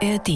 ARD.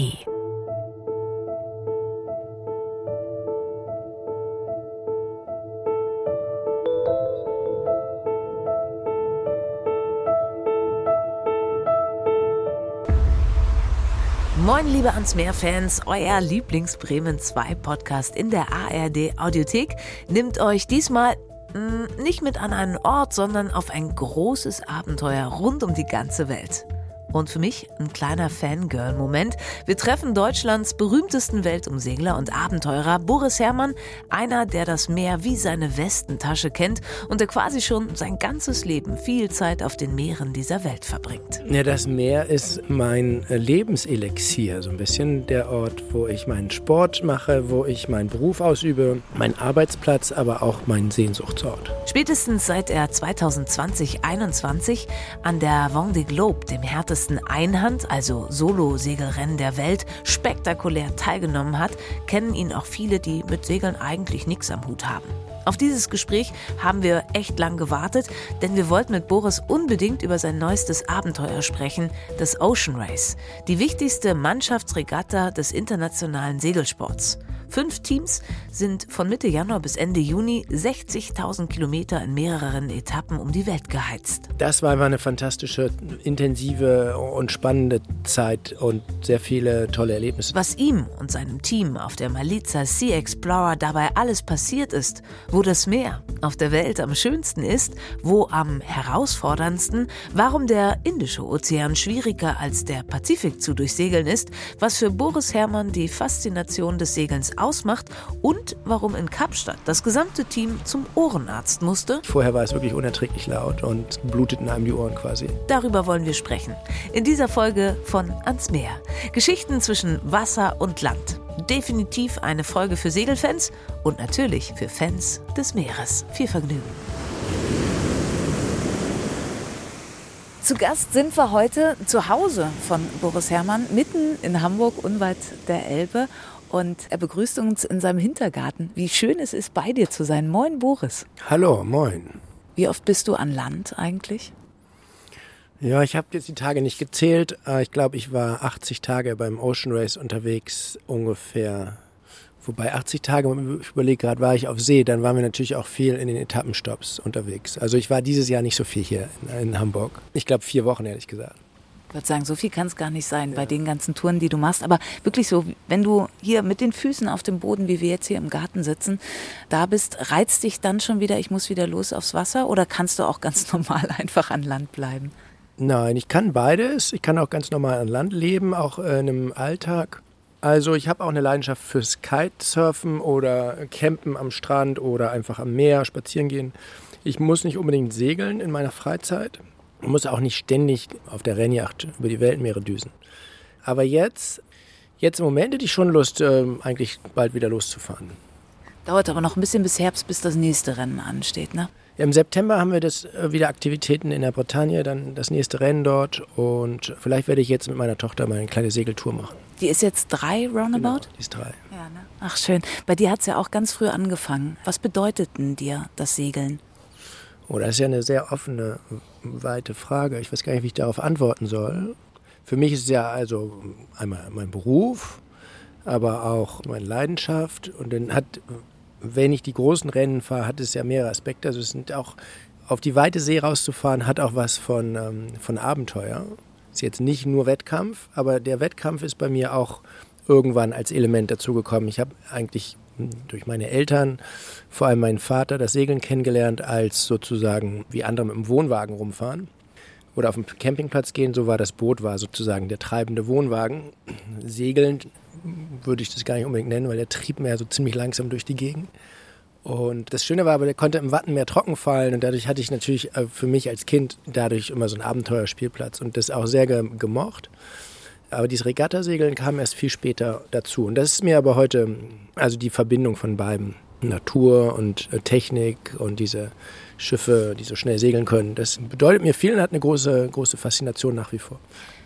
Moin, liebe ans Meer-Fans, euer Lieblings-Bremen 2 Podcast in der ARD Audiothek nimmt euch diesmal mm, nicht mit an einen Ort, sondern auf ein großes Abenteuer rund um die ganze Welt. Und für mich ein kleiner Fangirl-Moment. Wir treffen Deutschlands berühmtesten Weltumsegler und Abenteurer, Boris Herrmann, einer, der das Meer wie seine Westentasche kennt und der quasi schon sein ganzes Leben viel Zeit auf den Meeren dieser Welt verbringt. Ja, das Meer ist mein Lebenselixier, so ein bisschen der Ort, wo ich meinen Sport mache, wo ich meinen Beruf ausübe, mein Arbeitsplatz, aber auch mein Sehnsuchtsort. Spätestens seit er 2020-21 an der Vendée Globe, dem härtesten größten Einhand, also Solo-Segelrennen der Welt, spektakulär teilgenommen hat, kennen ihn auch viele, die mit Segeln eigentlich nichts am Hut haben. Auf dieses Gespräch haben wir echt lang gewartet, denn wir wollten mit Boris unbedingt über sein neuestes Abenteuer sprechen, das Ocean Race, die wichtigste Mannschaftsregatta des internationalen Segelsports. Fünf Teams sind von Mitte Januar bis Ende Juni 60.000 Kilometer in mehreren Etappen um die Welt geheizt. Das war einfach eine fantastische, intensive und spannende Zeit und sehr viele tolle Erlebnisse. Was ihm und seinem Team auf der Maliza Sea Explorer dabei alles passiert ist, wo das Meer auf der Welt am schönsten ist, wo am herausforderndsten, warum der Indische Ozean schwieriger als der Pazifik zu durchsegeln ist, was für Boris Herrmann die Faszination des Segelns ausmacht und warum in Kapstadt das gesamte Team zum Ohrenarzt musste. Vorher war es wirklich unerträglich laut und bluteten einem die Ohren quasi. Darüber wollen wir sprechen. In dieser Folge von Ans Meer. Geschichten zwischen Wasser und Land. Definitiv eine Folge für Segelfans und natürlich für Fans des Meeres. Viel Vergnügen. Zu Gast sind wir heute zu Hause von Boris Herrmann, mitten in Hamburg, unweit der Elbe. Und er begrüßt uns in seinem Hintergarten. Wie schön es ist, bei dir zu sein. Moin, Boris. Hallo, moin. Wie oft bist du an Land eigentlich? Ja, ich habe jetzt die Tage nicht gezählt. Ich glaube, ich war 80 Tage beim Ocean Race unterwegs, ungefähr. Wobei 80 Tage, ich überlege gerade, war ich auf See, dann waren wir natürlich auch viel in den Etappenstops unterwegs. Also ich war dieses Jahr nicht so viel hier in, in Hamburg. Ich glaube vier Wochen, ehrlich gesagt. Ich würde sagen, so viel kann es gar nicht sein ja. bei den ganzen Touren, die du machst. Aber wirklich so, wenn du hier mit den Füßen auf dem Boden, wie wir jetzt hier im Garten sitzen, da bist, reizt dich dann schon wieder, ich muss wieder los aufs Wasser? Oder kannst du auch ganz normal einfach an Land bleiben? Nein, ich kann beides. Ich kann auch ganz normal an Land leben, auch in einem Alltag. Also ich habe auch eine Leidenschaft fürs Kitesurfen oder Campen am Strand oder einfach am Meer spazieren gehen. Ich muss nicht unbedingt segeln in meiner Freizeit. Man muss auch nicht ständig auf der Rennjacht über die Weltmeere düsen. Aber jetzt, jetzt im Moment hätte ich schon Lust, äh, eigentlich bald wieder loszufahren. Dauert aber noch ein bisschen bis Herbst, bis das nächste Rennen ansteht, ne? Im September haben wir das äh, wieder Aktivitäten in der Bretagne, dann das nächste Rennen dort und vielleicht werde ich jetzt mit meiner Tochter mal eine kleine Segeltour machen. Die ist jetzt drei roundabout? Genau, die ist drei. Ja, ne? Ach schön. Bei dir hat es ja auch ganz früh angefangen. Was bedeutet denn dir das Segeln? Oh, das ist ja eine sehr offene, weite Frage. Ich weiß gar nicht, wie ich darauf antworten soll. Für mich ist es ja also einmal mein Beruf, aber auch meine Leidenschaft. Und dann hat, wenn ich die großen Rennen fahre, hat es ja mehrere Aspekte. Also es sind auch auf die weite See rauszufahren, hat auch was von, ähm, von Abenteuer. Ist jetzt nicht nur Wettkampf, aber der Wettkampf ist bei mir auch irgendwann als Element dazugekommen. Ich habe eigentlich durch meine Eltern, vor allem meinen Vater, das Segeln kennengelernt, als sozusagen wie andere mit dem Wohnwagen rumfahren oder auf dem Campingplatz gehen. So war das Boot, war sozusagen der treibende Wohnwagen. Segeln würde ich das gar nicht unbedingt nennen, weil der trieb mehr so ziemlich langsam durch die Gegend. Und das Schöne war aber, der konnte im Wattenmeer trocken fallen und dadurch hatte ich natürlich äh, für mich als Kind dadurch immer so einen Abenteuerspielplatz und das auch sehr gemocht. Aber dieses Regattasegeln kam erst viel später dazu. Und das ist mir aber heute, also die Verbindung von beiden, Natur und äh, Technik und diese Schiffe, die so schnell segeln können, das bedeutet mir viel und hat eine große, große Faszination nach wie vor.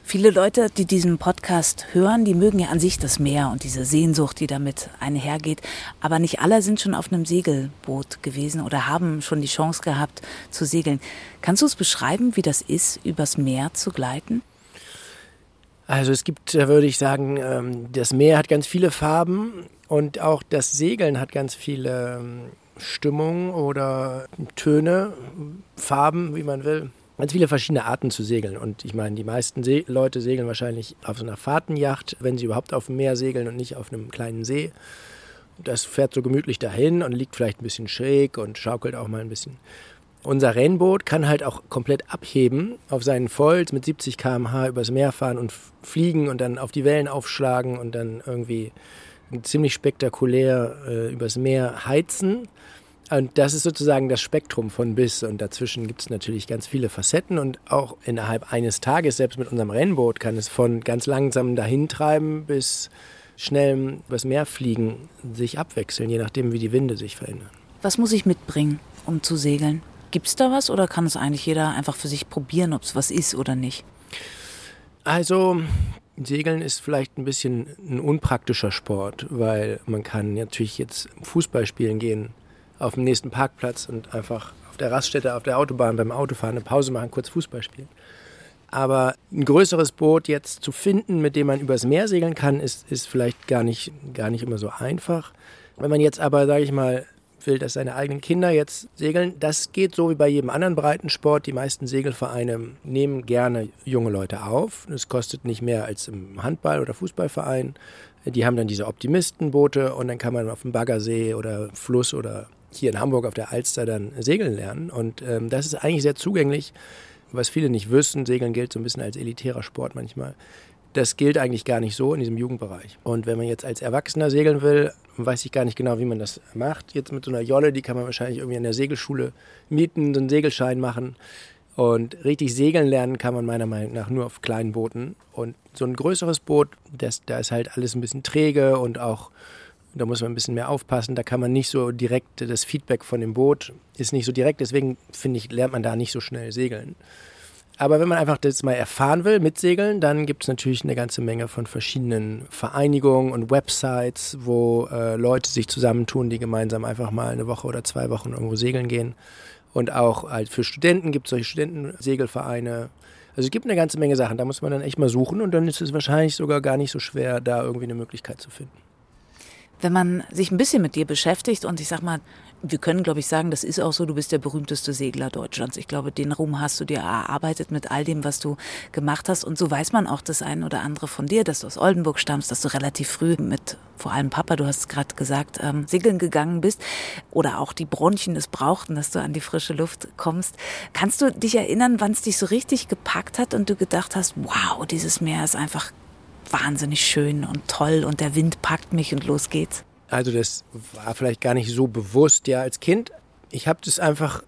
Viele Leute, die diesen Podcast hören, die mögen ja an sich das Meer und diese Sehnsucht, die damit einhergeht. Aber nicht alle sind schon auf einem Segelboot gewesen oder haben schon die Chance gehabt zu segeln. Kannst du es beschreiben, wie das ist, übers Meer zu gleiten? Also es gibt, würde ich sagen, ähm, das Meer hat ganz viele Farben und auch das Segeln hat ganz viele ähm, Stimmungen oder Töne, Farben, wie man will. Ganz viele verschiedene Arten zu segeln. Und ich meine, die meisten See Leute segeln wahrscheinlich auf so einer Fahrtenjacht, wenn sie überhaupt auf dem Meer segeln und nicht auf einem kleinen See. Das fährt so gemütlich dahin und liegt vielleicht ein bisschen schräg und schaukelt auch mal ein bisschen. Unser Rennboot kann halt auch komplett abheben auf seinen Volz mit 70 km/h übers Meer fahren und fliegen und dann auf die Wellen aufschlagen und dann irgendwie ziemlich spektakulär äh, übers Meer heizen. Und das ist sozusagen das Spektrum von bis. Und dazwischen gibt es natürlich ganz viele Facetten. Und auch innerhalb eines Tages, selbst mit unserem Rennboot, kann es von ganz langsam dahin treiben bis schnell übers Meer fliegen, sich abwechseln, je nachdem, wie die Winde sich verändern. Was muss ich mitbringen, um zu segeln? Gibt es da was oder kann es eigentlich jeder einfach für sich probieren, ob es was ist oder nicht? Also Segeln ist vielleicht ein bisschen ein unpraktischer Sport, weil man kann natürlich jetzt Fußball spielen gehen auf dem nächsten Parkplatz und einfach auf der Raststätte, auf der Autobahn beim Autofahren eine Pause machen, kurz Fußball spielen. Aber ein größeres Boot jetzt zu finden, mit dem man übers Meer segeln kann, ist, ist vielleicht gar nicht, gar nicht immer so einfach. Wenn man jetzt aber, sage ich mal, will, dass seine eigenen Kinder jetzt segeln, das geht so wie bei jedem anderen Breitensport. Die meisten Segelvereine nehmen gerne junge Leute auf. Es kostet nicht mehr als im Handball- oder Fußballverein. Die haben dann diese Optimistenboote und dann kann man auf dem Baggersee oder Fluss oder hier in Hamburg auf der Alster dann segeln lernen. Und ähm, das ist eigentlich sehr zugänglich. Was viele nicht wissen, Segeln gilt so ein bisschen als elitärer Sport manchmal. Das gilt eigentlich gar nicht so in diesem Jugendbereich. Und wenn man jetzt als Erwachsener segeln will, weiß ich gar nicht genau, wie man das macht. Jetzt mit so einer Jolle, die kann man wahrscheinlich irgendwie an der Segelschule mieten, so einen Segelschein machen. Und richtig segeln lernen kann man meiner Meinung nach nur auf kleinen Booten. Und so ein größeres Boot, das, da ist halt alles ein bisschen träge und auch da muss man ein bisschen mehr aufpassen. Da kann man nicht so direkt, das Feedback von dem Boot ist nicht so direkt. Deswegen finde ich, lernt man da nicht so schnell segeln. Aber wenn man einfach das mal erfahren will mit Segeln, dann gibt es natürlich eine ganze Menge von verschiedenen Vereinigungen und Websites, wo äh, Leute sich zusammentun, die gemeinsam einfach mal eine Woche oder zwei Wochen irgendwo segeln gehen. Und auch halt für Studenten gibt es solche Studentensegelvereine. Also es gibt eine ganze Menge Sachen, da muss man dann echt mal suchen und dann ist es wahrscheinlich sogar gar nicht so schwer, da irgendwie eine Möglichkeit zu finden wenn man sich ein bisschen mit dir beschäftigt und ich sag mal, wir können, glaube ich, sagen, das ist auch so, du bist der berühmteste Segler Deutschlands. Ich glaube, den Ruhm hast du dir erarbeitet mit all dem, was du gemacht hast. Und so weiß man auch das eine oder andere von dir, dass du aus Oldenburg stammst, dass du relativ früh mit vor allem Papa, du hast gerade gesagt, ähm, segeln gegangen bist oder auch die Bronchien es brauchten, dass du an die frische Luft kommst. Kannst du dich erinnern, wann es dich so richtig gepackt hat und du gedacht hast, wow, dieses Meer ist einfach wahnsinnig schön und toll und der Wind packt mich und los geht's. Also das war vielleicht gar nicht so bewusst, ja, als Kind. Ich habe das einfach,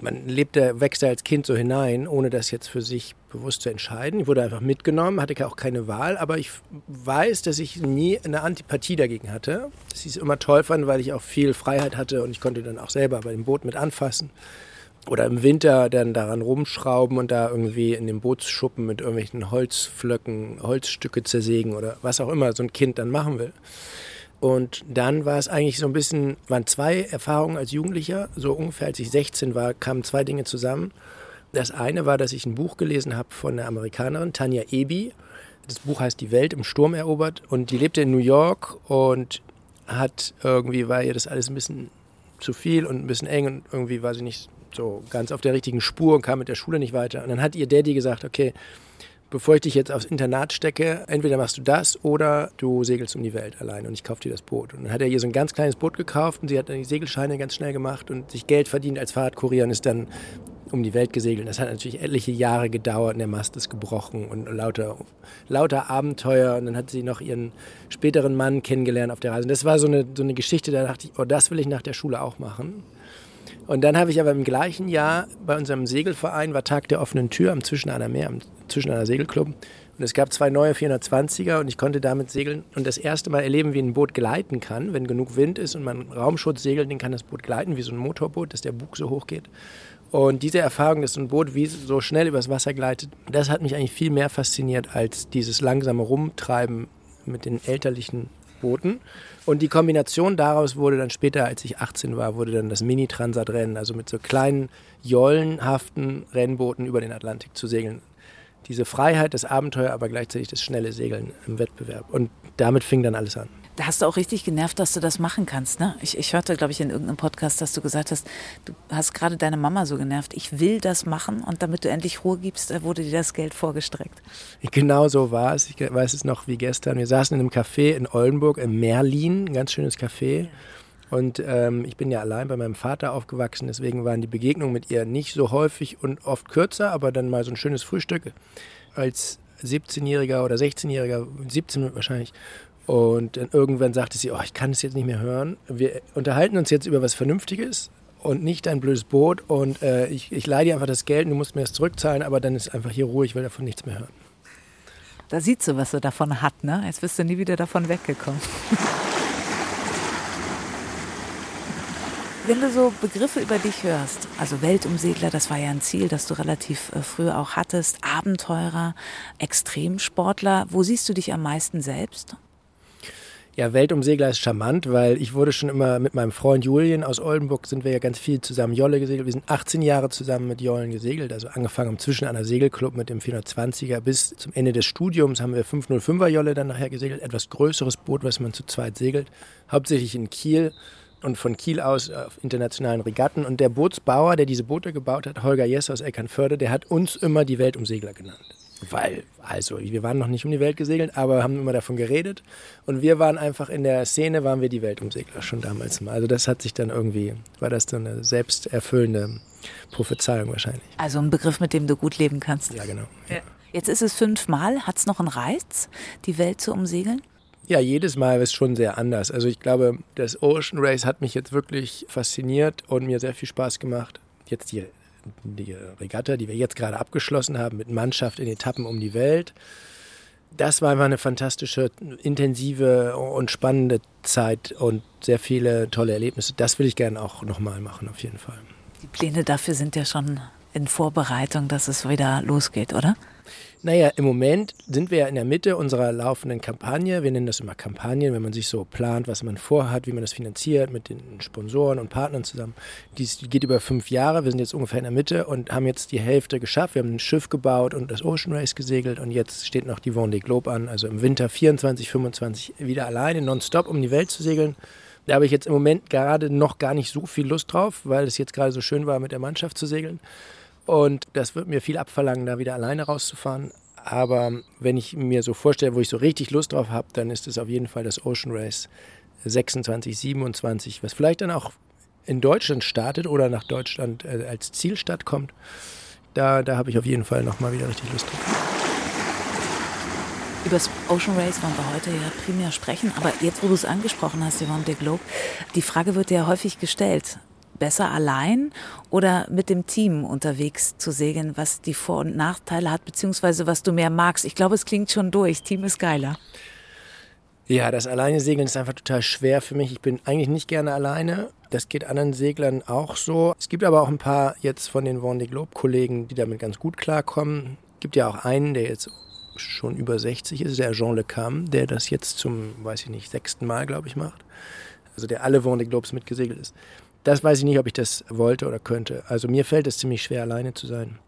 man lebt, wächst da als Kind so hinein, ohne das jetzt für sich bewusst zu entscheiden. Ich wurde einfach mitgenommen, hatte auch keine Wahl, aber ich weiß, dass ich nie eine Antipathie dagegen hatte. Dass ich immer toll fand, weil ich auch viel Freiheit hatte und ich konnte dann auch selber bei dem Boot mit anfassen oder im Winter dann daran rumschrauben und da irgendwie in dem Bootsschuppen mit irgendwelchen Holzflöcken, Holzstücke zersägen oder was auch immer so ein Kind dann machen will. Und dann war es eigentlich so ein bisschen, waren zwei Erfahrungen als Jugendlicher, so ungefähr als ich 16 war, kamen zwei Dinge zusammen. Das eine war, dass ich ein Buch gelesen habe von einer Amerikanerin, Tanja Eby. Das Buch heißt Die Welt im Sturm erobert und die lebte in New York und hat irgendwie, war ihr das alles ein bisschen zu viel und ein bisschen eng und irgendwie war sie nicht so ganz auf der richtigen Spur und kam mit der Schule nicht weiter. Und dann hat ihr Daddy gesagt, okay, bevor ich dich jetzt aufs Internat stecke, entweder machst du das oder du segelst um die Welt allein und ich kaufe dir das Boot. Und dann hat er ihr so ein ganz kleines Boot gekauft und sie hat dann die Segelscheine ganz schnell gemacht und sich Geld verdient als Fahrradkurier und ist dann um die Welt gesegelt. Das hat natürlich etliche Jahre gedauert und der Mast ist gebrochen und lauter, lauter Abenteuer. Und dann hat sie noch ihren späteren Mann kennengelernt auf der Reise. Und das war so eine, so eine Geschichte, da dachte ich, oh, das will ich nach der Schule auch machen. Und dann habe ich aber im gleichen Jahr bei unserem Segelverein war Tag der offenen Tür am Zwischen einer Meer, am Zwischen einer Segelclub. Und es gab zwei neue 420er und ich konnte damit segeln und das erste Mal erleben, wie ein Boot gleiten kann. Wenn genug Wind ist und man Raumschutz segelt, dann kann das Boot gleiten wie so ein Motorboot, dass der Bug so hoch geht. Und diese Erfahrung, dass so ein Boot wie so schnell übers Wasser gleitet, das hat mich eigentlich viel mehr fasziniert als dieses langsame Rumtreiben mit den elterlichen Booten. Und die Kombination daraus wurde dann später, als ich 18 war, wurde dann das Mini-Transat-Rennen, also mit so kleinen, jollenhaften Rennbooten über den Atlantik zu segeln. diese Freiheit, das Abenteuer, aber gleichzeitig das schnelle Segeln im Wettbewerb. Und damit fing dann alles an. Da hast du auch richtig genervt, dass du das machen kannst. Ne? Ich, ich hörte, glaube ich, in irgendeinem Podcast, dass du gesagt hast, du hast gerade deine Mama so genervt. Ich will das machen und damit du endlich Ruhe gibst, wurde dir das Geld vorgestreckt. Genau so war es. Ich weiß es noch wie gestern. Wir saßen in einem Café in Oldenburg, in Merlin, ein ganz schönes Café. Und ähm, ich bin ja allein bei meinem Vater aufgewachsen, deswegen waren die Begegnungen mit ihr nicht so häufig und oft kürzer, aber dann mal so ein schönes Frühstück als 17-Jähriger oder 16-Jähriger, 17 wahrscheinlich. Und dann irgendwann sagte sie, oh, ich kann es jetzt nicht mehr hören. Wir unterhalten uns jetzt über was Vernünftiges und nicht ein blödes Boot. Und äh, ich, ich leihe dir einfach das Geld und du musst mir das zurückzahlen, aber dann ist einfach hier Ruhe, ich will davon nichts mehr hören. Da sieht sie, was sie davon hat, ne? Jetzt bist du nie wieder davon weggekommen. Wenn du so Begriffe über dich hörst, also Weltumsegler, das war ja ein Ziel, das du relativ äh, früh auch hattest, Abenteurer, Extremsportler, wo siehst du dich am meisten selbst? Ja, Weltumsegler ist charmant, weil ich wurde schon immer mit meinem Freund Julien aus Oldenburg, sind wir ja ganz viel zusammen Jolle gesegelt. Wir sind 18 Jahre zusammen mit Jollen gesegelt, also angefangen Zwischen einer Segelclub mit dem 420er bis zum Ende des Studiums haben wir 505er Jolle dann nachher gesegelt, etwas größeres Boot, was man zu zweit segelt, hauptsächlich in Kiel und von Kiel aus auf internationalen Regatten. Und der Bootsbauer, der diese Boote gebaut hat, Holger Jess aus Eckernförde, der hat uns immer die Weltumsegler genannt. Weil, also, wir waren noch nicht um die Welt gesegelt, aber haben immer davon geredet. Und wir waren einfach in der Szene, waren wir die Weltumsegler schon damals mal. Also das hat sich dann irgendwie, war das dann eine selbsterfüllende Prophezeiung wahrscheinlich. Also ein Begriff, mit dem du gut leben kannst. Ja, genau. Ja. Jetzt ist es fünfmal. Hat es noch einen Reiz, die Welt zu umsegeln? Ja, jedes Mal ist schon sehr anders. Also ich glaube, das Ocean Race hat mich jetzt wirklich fasziniert und mir sehr viel Spaß gemacht. Jetzt die, die Regatta, die wir jetzt gerade abgeschlossen haben, mit Mannschaft in Etappen um die Welt. Das war einfach eine fantastische, intensive und spannende Zeit und sehr viele tolle Erlebnisse. Das will ich gerne auch nochmal machen, auf jeden Fall. Die Pläne dafür sind ja schon in Vorbereitung, dass es wieder losgeht, oder? Naja, im Moment sind wir ja in der Mitte unserer laufenden Kampagne. Wir nennen das immer Kampagnen, wenn man sich so plant, was man vorhat, wie man das finanziert mit den Sponsoren und Partnern zusammen. Dies geht über fünf Jahre. Wir sind jetzt ungefähr in der Mitte und haben jetzt die Hälfte geschafft. Wir haben ein Schiff gebaut und das Ocean Race gesegelt und jetzt steht noch die Vendée Globe an. Also im Winter 24, 25 wieder alleine, nonstop um die Welt zu segeln. Da habe ich jetzt im Moment gerade noch gar nicht so viel Lust drauf, weil es jetzt gerade so schön war, mit der Mannschaft zu segeln. Und das wird mir viel abverlangen, da wieder alleine rauszufahren. Aber wenn ich mir so vorstelle, wo ich so richtig Lust drauf habe, dann ist es auf jeden Fall das Ocean Race 26, 27, was vielleicht dann auch in Deutschland startet oder nach Deutschland äh, als Zielstadt kommt. Da, da habe ich auf jeden Fall nochmal wieder richtig Lust drauf. Über das Ocean Race wollen wir heute ja primär sprechen, aber jetzt, wo du es angesprochen hast, Yvonne de Globe, die Frage wird ja häufig gestellt besser allein oder mit dem Team unterwegs zu segeln, was die Vor- und Nachteile hat, beziehungsweise was du mehr magst? Ich glaube, es klingt schon durch. Team ist geiler. Ja, das alleine Segeln ist einfach total schwer für mich. Ich bin eigentlich nicht gerne alleine. Das geht anderen Seglern auch so. Es gibt aber auch ein paar jetzt von den Vendée Globe Kollegen, die damit ganz gut klarkommen. Es gibt ja auch einen, der jetzt schon über 60 ist, der Jean Le Cam, der das jetzt zum, weiß ich nicht, sechsten Mal, glaube ich, macht. Also der alle Vendée Globes mitgesegelt ist das weiß ich nicht, ob ich das wollte oder könnte. Also mir fällt es ziemlich schwer, alleine zu sein.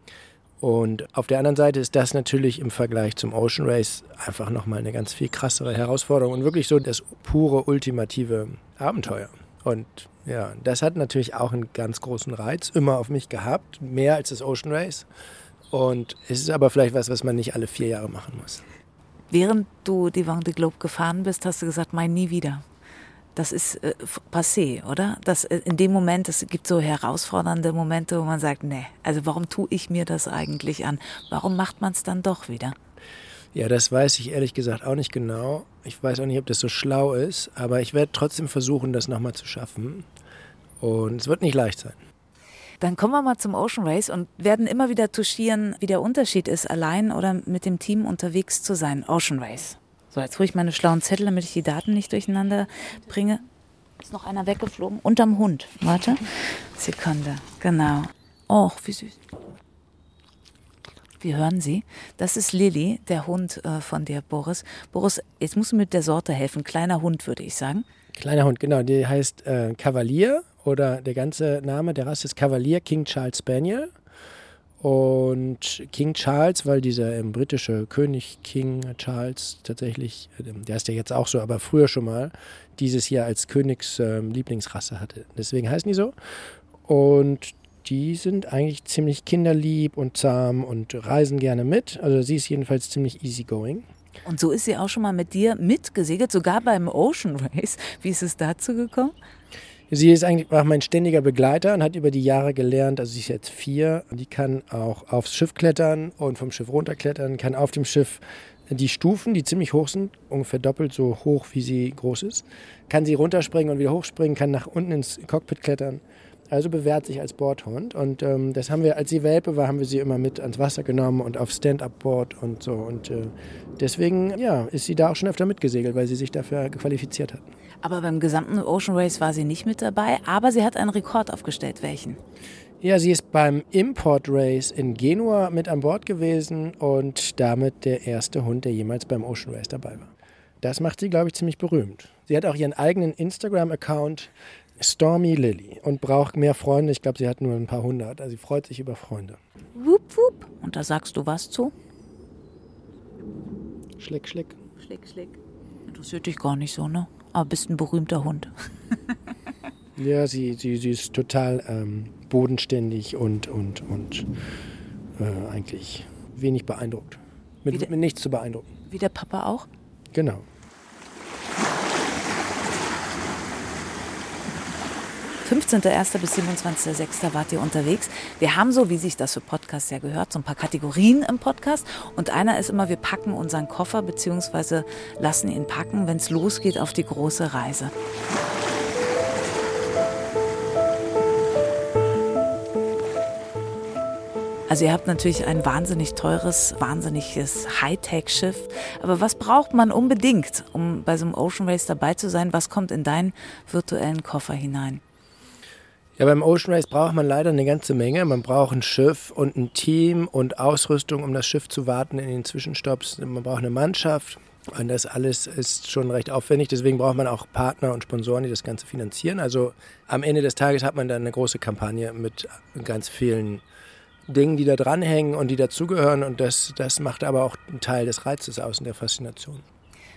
Und auf der anderen Seite ist das natürlich im Vergleich zum Ocean Race einfach nochmal eine ganz viel krassere Herausforderung und wirklich so das pure, ultimative Abenteuer. Und ja, das hat natürlich auch einen ganz großen Reiz immer auf mich gehabt, mehr als das Ocean Race. Und es ist aber vielleicht was, was man nicht alle vier Jahre machen muss. Während du die Vendée Globe gefahren bist, hast du gesagt, mein nie wieder das ist äh, passé, oder? Das, äh, in dem Moment, es gibt so herausfordernde Momente, wo man sagt, nee, also warum tue ich mir das eigentlich an? Warum macht man es dann doch wieder? Ja, das weiß ich ehrlich gesagt auch nicht genau. Ich weiß auch nicht, ob das so schlau ist, aber ich werde trotzdem versuchen, das nochmal zu schaffen. Und es wird nicht leicht sein. Dann kommen wir mal zum Ocean Race und werden immer wieder touchieren, wie der Unterschied ist, allein oder mit dem Team unterwegs zu sein. Ocean Race. So, jetzt hole ich meine schlauen Zettel, damit ich die Daten nicht durcheinander bringe. Ist noch einer weggeflogen? Unterm Hund. Warte. Sekunde. Genau. Och, wie süß. Wie hören Sie? Das ist Lilly, der Hund äh, von dir, Boris. Boris, jetzt musst du mit der Sorte helfen. Kleiner Hund, würde ich sagen. Kleiner Hund, genau. Die heißt äh, Kavalier oder der ganze Name der Rasse ist Kavalier King Charles Spaniel. Und King Charles, weil dieser ähm, britische König King Charles tatsächlich, äh, der ist ja jetzt auch so, aber früher schon mal, dieses Jahr als Königslieblingsrasse ähm, hatte. Deswegen heißen die so. Und die sind eigentlich ziemlich kinderlieb und zahm und reisen gerne mit. Also sie ist jedenfalls ziemlich easygoing. Und so ist sie auch schon mal mit dir mitgesegelt, sogar beim Ocean Race. Wie ist es dazu gekommen? Sie ist eigentlich auch mein ständiger Begleiter und hat über die Jahre gelernt, also sie ist jetzt vier, die kann auch aufs Schiff klettern und vom Schiff runterklettern, kann auf dem Schiff die Stufen, die ziemlich hoch sind, ungefähr doppelt so hoch, wie sie groß ist, kann sie runterspringen und wieder hochspringen, kann nach unten ins Cockpit klettern also bewährt sich als Bordhund. Und ähm, das haben wir, als sie Welpe war, haben wir sie immer mit ans Wasser genommen und auf Stand-up-Board und so. Und äh, deswegen, ja, ist sie da auch schon öfter mitgesegelt, weil sie sich dafür qualifiziert hat. Aber beim gesamten Ocean Race war sie nicht mit dabei, aber sie hat einen Rekord aufgestellt. Welchen? Ja, sie ist beim Import Race in Genua mit an Bord gewesen und damit der erste Hund, der jemals beim Ocean Race dabei war. Das macht sie, glaube ich, ziemlich berühmt. Sie hat auch ihren eigenen Instagram-Account, Stormy Lily und braucht mehr Freunde. Ich glaube, sie hat nur ein paar hundert. Also sie freut sich über Freunde. Wupp, wupp. Und da sagst du was zu? Schlick, schlick. Schlick, schlick. Interessiert dich gar nicht so, ne? Aber bist ein berühmter Hund. ja, sie, sie, sie ist total ähm, bodenständig und, und, und äh, eigentlich wenig beeindruckt. Mit, der, mit nichts zu beeindrucken. Wie der Papa auch? Genau. 15.01. bis 27.06. wart ihr unterwegs. Wir haben so, wie sich das für Podcasts ja gehört, so ein paar Kategorien im Podcast. Und einer ist immer, wir packen unseren Koffer bzw. lassen ihn packen, wenn es losgeht auf die große Reise. Also ihr habt natürlich ein wahnsinnig teures, wahnsinniges Hightech-Schiff. Aber was braucht man unbedingt, um bei so einem Ocean Race dabei zu sein? Was kommt in deinen virtuellen Koffer hinein? Ja, beim Ocean Race braucht man leider eine ganze Menge. Man braucht ein Schiff und ein Team und Ausrüstung, um das Schiff zu warten in den Zwischenstopps. Man braucht eine Mannschaft. Und das alles ist schon recht aufwendig. Deswegen braucht man auch Partner und Sponsoren, die das Ganze finanzieren. Also am Ende des Tages hat man dann eine große Kampagne mit ganz vielen Dingen, die da dranhängen und die dazugehören. Und das, das macht aber auch einen Teil des Reizes aus und der Faszination.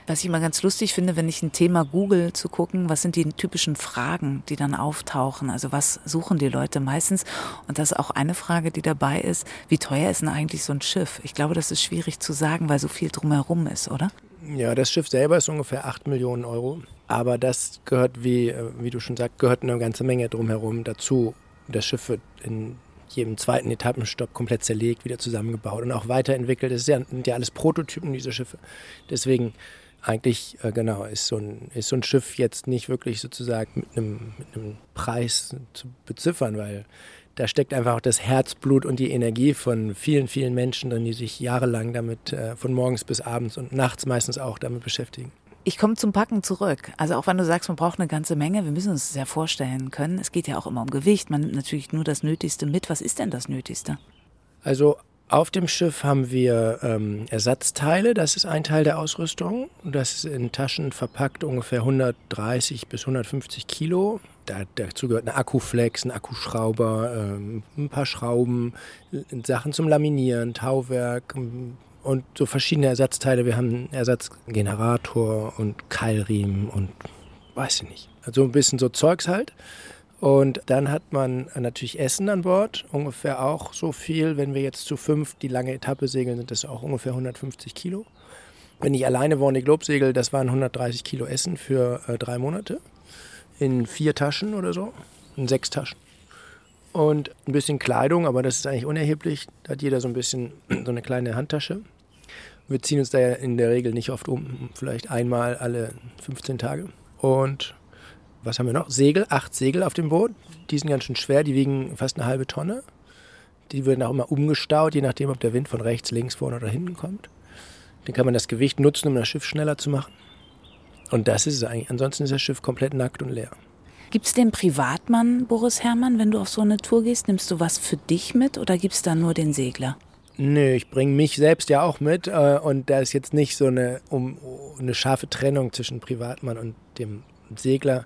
Was ich immer ganz lustig finde, wenn ich ein Thema google, zu gucken, was sind die typischen Fragen, die dann auftauchen. Also was suchen die Leute meistens? Und das ist auch eine Frage, die dabei ist, wie teuer ist denn eigentlich so ein Schiff? Ich glaube, das ist schwierig zu sagen, weil so viel drumherum ist, oder? Ja, das Schiff selber ist ungefähr 8 Millionen Euro. Aber das gehört, wie, äh, wie du schon sagst, gehört eine ganze Menge drumherum dazu. Das Schiff wird in jedem zweiten Etappenstopp komplett zerlegt, wieder zusammengebaut und auch weiterentwickelt. Das sind ja alles Prototypen, diese Schiffe. Deswegen eigentlich, äh, genau, ist so, ein, ist so ein Schiff jetzt nicht wirklich sozusagen mit einem, mit einem Preis zu beziffern, weil da steckt einfach auch das Herzblut und die Energie von vielen, vielen Menschen drin, die sich jahrelang damit äh, von morgens bis abends und nachts meistens auch damit beschäftigen. Ich komme zum Packen zurück. Also auch wenn du sagst, man braucht eine ganze Menge, wir müssen uns das ja vorstellen können. Es geht ja auch immer um Gewicht. Man nimmt natürlich nur das Nötigste mit. Was ist denn das Nötigste? Also auf dem Schiff haben wir ähm, Ersatzteile, das ist ein Teil der Ausrüstung. Das ist in Taschen verpackt ungefähr 130 bis 150 Kilo. Da, dazu gehört eine Akkuflex, ein Akkuschrauber, ähm, ein paar Schrauben, Sachen zum Laminieren, Tauwerk ähm, und so verschiedene Ersatzteile. Wir haben einen Ersatzgenerator und Keilriemen und weiß ich nicht. Also ein bisschen so Zeugs halt. Und dann hat man natürlich Essen an Bord, ungefähr auch so viel. Wenn wir jetzt zu fünf die lange Etappe segeln, sind das auch ungefähr 150 Kilo. Wenn ich alleine Warne Globe segel, das waren 130 Kilo Essen für äh, drei Monate. In vier Taschen oder so, in sechs Taschen. Und ein bisschen Kleidung, aber das ist eigentlich unerheblich. Da hat jeder so ein bisschen so eine kleine Handtasche. Wir ziehen uns da ja in der Regel nicht oft um, vielleicht einmal alle 15 Tage. Und was haben wir noch? Segel, acht Segel auf dem Boot. Die sind ganz schön schwer, die wiegen fast eine halbe Tonne. Die werden auch immer umgestaut, je nachdem, ob der Wind von rechts, links, vorne oder hinten kommt. Dann kann man das Gewicht nutzen, um das Schiff schneller zu machen. Und das ist es eigentlich. Ansonsten ist das Schiff komplett nackt und leer. Gibt es den Privatmann, Boris Herrmann, wenn du auf so eine Tour gehst? Nimmst du was für dich mit oder gibt es da nur den Segler? Nö, ich bringe mich selbst ja auch mit. Äh, und da ist jetzt nicht so eine, um, eine scharfe Trennung zwischen Privatmann und dem Segler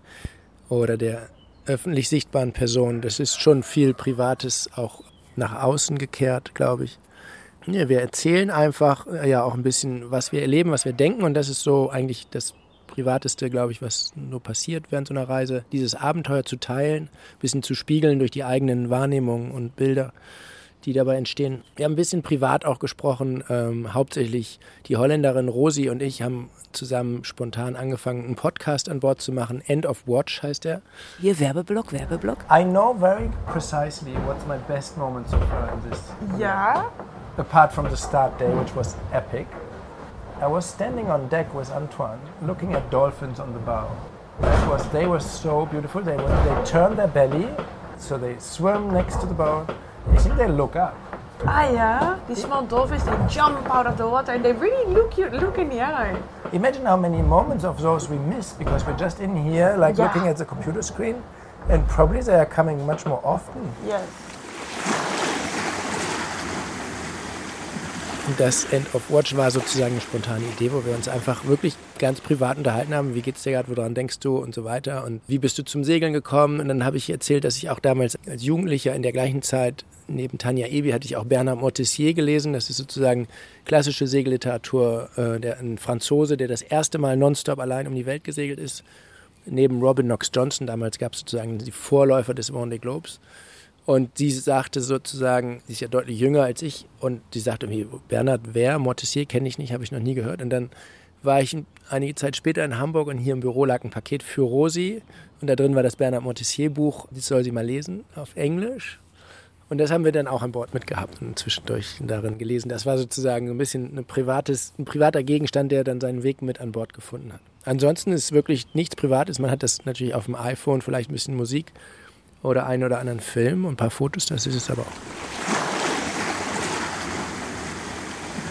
oder der öffentlich sichtbaren Person. Das ist schon viel Privates auch nach außen gekehrt, glaube ich. Ja, wir erzählen einfach äh, ja auch ein bisschen, was wir erleben, was wir denken und das ist so eigentlich das Privateste, glaube ich, was nur passiert während so einer Reise, dieses Abenteuer zu teilen, ein bisschen zu spiegeln durch die eigenen Wahrnehmungen und Bilder, die dabei entstehen. Wir haben ein bisschen privat auch gesprochen. Ähm, hauptsächlich die Holländerin Rosi und ich haben zusammen spontan angefangen, einen Podcast an Bord zu machen. End of Watch heißt er. Hier Werbeblock, Werbeblock. I know very precisely what's my best moment so far in this. Ja. Apart from the start day, which was epic. I was standing on deck with Antoine, looking at dolphins on the bow. That was, they were so beautiful. They, were, they turn their belly, so they swim next to the boat. I think they look up. Ah yeah, die small dolphins, they jump out of the water and they really look you look in the eye. Imagine how many moments of those we miss because we're just in here, like Yeah. looking at the computer screen, and probably they are coming much more often. Yes. Das End of Watch war sozusagen eine spontane Idee, wo wir uns einfach wirklich ganz privat unterhalten haben. Wie geht's dir gerade, woran denkst du und so weiter. Und wie bist du zum Segeln gekommen? Und dann habe ich erzählt, dass ich auch damals als Jugendlicher in der gleichen Zeit neben Tanja Ebi hatte ich auch Bernard Montessier gelesen. Das ist sozusagen klassische Segelliteratur, äh, der, ein Franzose, der das erste Mal nonstop allein um die Welt gesegelt ist. Neben Robin Knox Johnson, damals gab es sozusagen die Vorläufer des Vendée Globes. Und sie sagte sozusagen, sie ist ja deutlich jünger als ich, und sie sagte mir, Bernhard wer? Montessier kenne ich nicht, habe ich noch nie gehört. Und dann war ich einige Zeit später in Hamburg und hier im Büro lag ein Paket für Rosi. Und da drin war das Bernhard Montessier Buch, das soll sie mal lesen, auf Englisch. Und das haben wir dann auch an Bord mitgehabt und zwischendurch darin gelesen. Das war sozusagen ein bisschen ein, privates, ein privater Gegenstand, der dann seinen Weg mit an Bord gefunden hat. Ansonsten ist wirklich nichts Privates. Man hat das natürlich auf dem iPhone, vielleicht ein bisschen Musik oder einen oder anderen Film und ein paar Fotos, das ist es aber auch.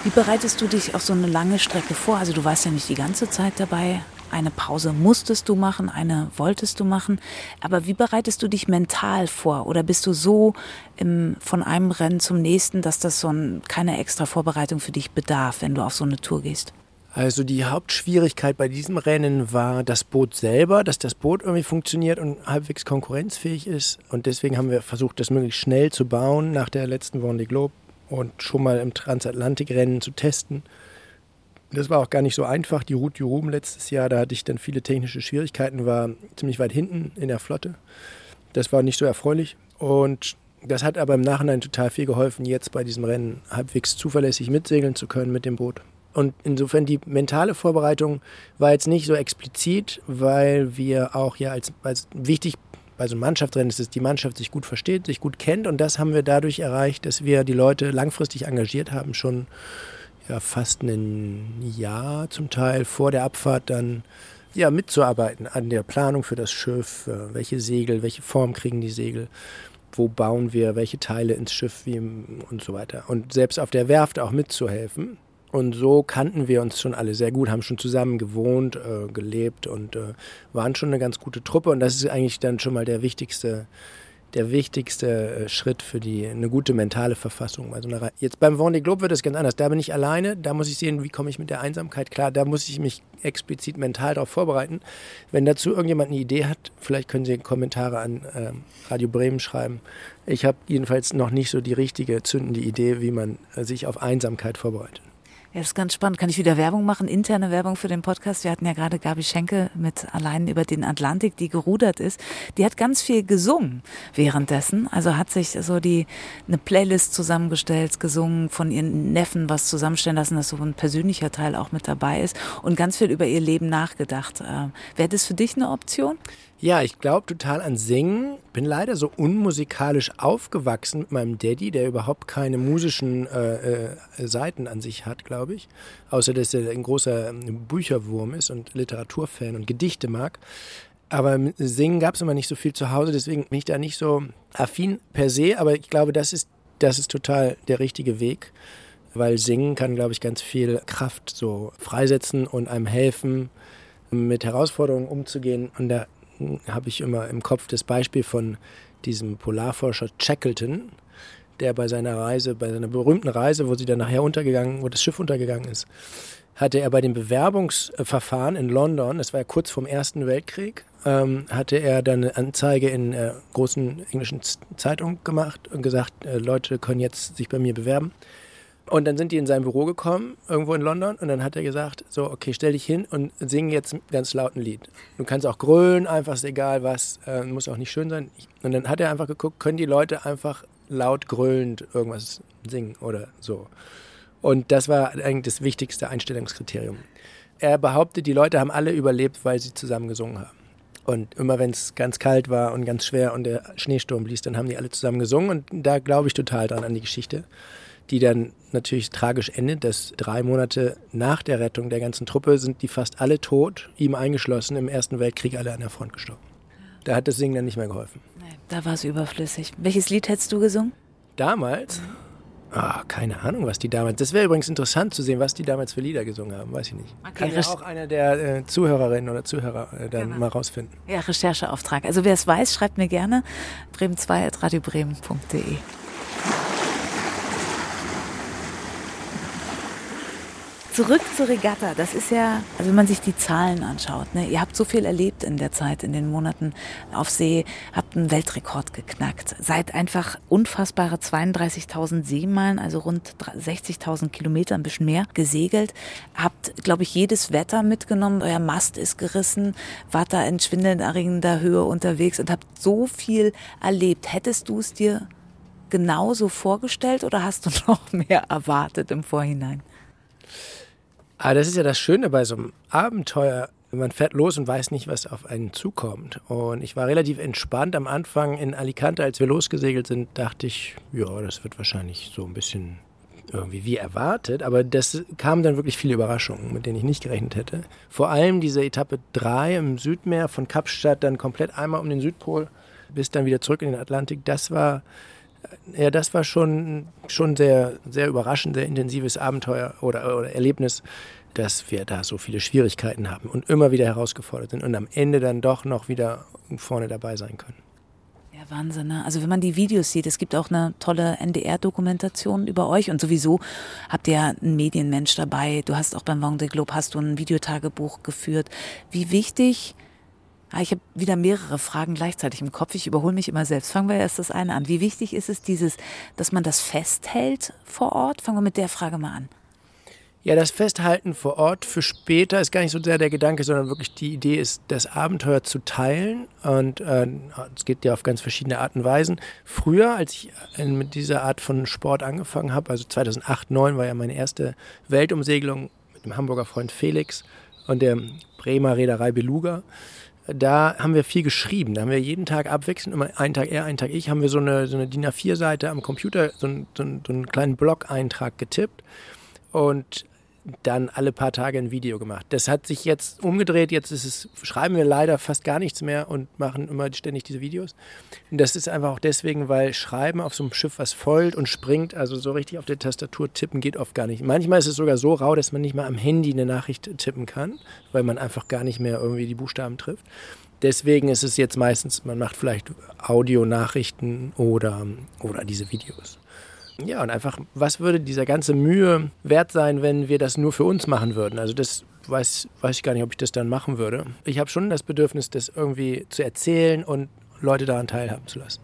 Wie bereitest du dich auf so eine lange Strecke vor? Also du warst ja nicht die ganze Zeit dabei. Eine Pause musstest du machen, eine wolltest du machen. Aber wie bereitest du dich mental vor? Oder bist du so im, von einem Rennen zum nächsten, dass das so ein, keine extra Vorbereitung für dich bedarf, wenn du auf so eine Tour gehst? Also die Hauptschwierigkeit bei diesem Rennen war das Boot selber, dass das Boot irgendwie funktioniert und halbwegs konkurrenzfähig ist. Und deswegen haben wir versucht, das möglichst schnell zu bauen nach der letzten Vendée Globe und schon mal im Transatlantikrennen zu testen. Das war auch gar nicht so einfach. Die Route du Rhum letztes Jahr, da hatte ich dann viele technische Schwierigkeiten, war ziemlich weit hinten in der Flotte. Das war nicht so erfreulich. Und das hat aber im Nachhinein total viel geholfen, jetzt bei diesem Rennen halbwegs zuverlässig mitsegeln zu können mit dem Boot. Und insofern die mentale Vorbereitung war jetzt nicht so explizit, weil wir auch ja als, als wichtig bei so einem Mannschaftsrennen ist, dass die Mannschaft sich gut versteht, sich gut kennt. Und das haben wir dadurch erreicht, dass wir die Leute langfristig engagiert haben, schon ja, fast ein Jahr zum Teil vor der Abfahrt dann ja, mitzuarbeiten an der Planung für das Schiff, äh, welche Segel, welche Form kriegen die Segel, wo bauen wir welche Teile ins Schiff wie, und so weiter. Und selbst auf der Werft auch mitzuhelfen. Und so kannten wir uns schon alle sehr gut, haben schon zusammen gewohnt, äh, gelebt und äh, waren schon eine ganz gute Truppe. Und das ist eigentlich dann schon mal der wichtigste, der wichtigste äh, Schritt für die, eine gute mentale Verfassung. Also jetzt beim Vendée Globe wird es ganz anders. Da bin ich alleine, da muss ich sehen, wie komme ich mit der Einsamkeit klar. Da muss ich mich explizit mental darauf vorbereiten. Wenn dazu irgendjemand eine Idee hat, vielleicht können Sie Kommentare an ähm, Radio Bremen schreiben. Ich habe jedenfalls noch nicht so die richtige zündende Idee, wie man äh, sich auf Einsamkeit vorbereitet. Ja, das ist ganz spannend. Kann ich wieder Werbung machen? Interne Werbung für den Podcast. Wir hatten ja gerade Gabi Schenke mit Allein über den Atlantik, die gerudert ist. Die hat ganz viel gesungen währenddessen. Also hat sich so die, eine Playlist zusammengestellt, gesungen, von ihren Neffen was zusammenstellen lassen, dass so ein persönlicher Teil auch mit dabei ist und ganz viel über ihr Leben nachgedacht. Äh, Wäre das für dich eine Option? Ja, ich glaube total an Singen. Bin leider so unmusikalisch aufgewachsen mit meinem Daddy, der überhaupt keine musischen äh, äh, Seiten an sich hat, glaube ich. Außer, dass er ein großer Bücherwurm ist und Literaturfan und Gedichte mag. Aber Singen gab es immer nicht so viel zu Hause, deswegen bin ich da nicht so affin per se. Aber ich glaube, das ist, das ist total der richtige Weg. Weil Singen kann, glaube ich, ganz viel Kraft so freisetzen und einem helfen, mit Herausforderungen umzugehen. Und da habe ich immer im Kopf das Beispiel von diesem Polarforscher Shackleton, der bei seiner Reise, bei seiner berühmten Reise, wo sie dann nachher untergegangen, wo das Schiff untergegangen ist, hatte er bei dem Bewerbungsverfahren in London, das war ja kurz vorm Ersten Weltkrieg, ähm, hatte er dann eine Anzeige in äh, großen englischen Zeitungen gemacht und gesagt, äh, Leute können jetzt sich bei mir bewerben. Und dann sind die in sein Büro gekommen, irgendwo in London, und dann hat er gesagt, so, okay, stell dich hin und sing jetzt ganz laut ein Lied. Du kannst auch grölen, einfach ist egal was, äh, muss auch nicht schön sein. Und dann hat er einfach geguckt, können die Leute einfach laut grölend irgendwas singen oder so. Und das war eigentlich das wichtigste Einstellungskriterium. Er behauptet, die Leute haben alle überlebt, weil sie zusammen gesungen haben. Und immer wenn es ganz kalt war und ganz schwer und der Schneesturm blies, dann haben die alle zusammen gesungen. Und da glaube ich total dran an die Geschichte, die dann natürlich tragisch endet, dass drei Monate nach der Rettung der ganzen Truppe sind die fast alle tot, ihm eingeschlossen, im Ersten Weltkrieg alle an der Front gestorben. Da hat das Singen dann nicht mehr geholfen. Da war es überflüssig. Welches Lied hättest du gesungen? Damals? Ah, keine Ahnung, was die damals. Das wäre übrigens interessant zu sehen, was die damals für Lieder gesungen haben. Weiß ich nicht. Okay, Kann ja auch einer der äh, Zuhörerinnen oder Zuhörer äh, dann genau. mal rausfinden. Ja, Rechercheauftrag. Also wer es weiß, schreibt mir gerne bremen2.radiobremen.de. Zurück zur Regatta. Das ist ja, also wenn man sich die Zahlen anschaut, ne, ihr habt so viel erlebt in der Zeit, in den Monaten auf See, habt einen Weltrekord geknackt, seid einfach unfassbare 32.000 Seemeilen, also rund 60.000 Kilometer, ein bisschen mehr, gesegelt, habt, glaube ich, jedes Wetter mitgenommen, euer Mast ist gerissen, wart da in schwindelerregender Höhe unterwegs und habt so viel erlebt. Hättest du es dir genauso vorgestellt oder hast du noch mehr erwartet im Vorhinein? Aber das ist ja das Schöne bei so einem Abenteuer. Man fährt los und weiß nicht, was auf einen zukommt. Und ich war relativ entspannt am Anfang in Alicante, als wir losgesegelt sind, dachte ich, ja, das wird wahrscheinlich so ein bisschen irgendwie wie erwartet. Aber das kamen dann wirklich viele Überraschungen, mit denen ich nicht gerechnet hätte. Vor allem diese Etappe 3 im Südmeer von Kapstadt, dann komplett einmal um den Südpol bis dann wieder zurück in den Atlantik. Das war ja, das war schon, schon sehr, sehr überraschend, sehr intensives Abenteuer oder, oder Erlebnis, dass wir da so viele Schwierigkeiten haben und immer wieder herausgefordert sind und am Ende dann doch noch wieder vorne dabei sein können. Ja, Wahnsinn. Ne? Also wenn man die Videos sieht, es gibt auch eine tolle NDR-Dokumentation über euch und sowieso habt ihr einen Medienmensch dabei. Du hast auch beim Vendée Globe hast du ein Videotagebuch geführt. Wie wichtig Ah, ich habe wieder mehrere Fragen gleichzeitig im Kopf. Ich überhole mich immer selbst. Fangen wir erst das eine an. Wie wichtig ist es, dieses, dass man das festhält vor Ort? Fangen wir mit der Frage mal an. Ja, das Festhalten vor Ort für später ist gar nicht so sehr der Gedanke, sondern wirklich die Idee ist, das Abenteuer zu teilen. Und äh, es geht ja auf ganz verschiedene Arten und Weisen. Früher, als ich äh, mit dieser Art von Sport angefangen habe, also 2008, 2009 war ja meine erste Weltumsegelung mit dem Hamburger Freund Felix und der Bremer Reederei Beluga da haben wir viel geschrieben. Da haben wir jeden Tag abwechselnd, immer einen Tag er, einen Tag ich, haben wir so eine, so eine DIN A4-Seite am Computer, so, ein, so, ein, so einen kleinen Blog-Eintrag getippt. Und dann alle paar Tage ein Video gemacht. Das hat sich jetzt umgedreht. Jetzt ist es, schreiben wir leider fast gar nichts mehr und machen immer ständig diese Videos. Und das ist einfach auch deswegen, weil Schreiben auf so einem Schiff, was folgt und springt, also so richtig auf der Tastatur tippen geht oft gar nicht. Manchmal ist es sogar so rau, dass man nicht mal am Handy eine Nachricht tippen kann, weil man einfach gar nicht mehr irgendwie die Buchstaben trifft. Deswegen ist es jetzt meistens, man macht vielleicht Audionachrichten oder, oder diese Videos. Ja, und einfach, was würde dieser ganze Mühe wert sein, wenn wir das nur für uns machen würden? Also das weiß, weiß ich gar nicht, ob ich das dann machen würde. Ich habe schon das Bedürfnis, das irgendwie zu erzählen und Leute daran teilhaben zu lassen.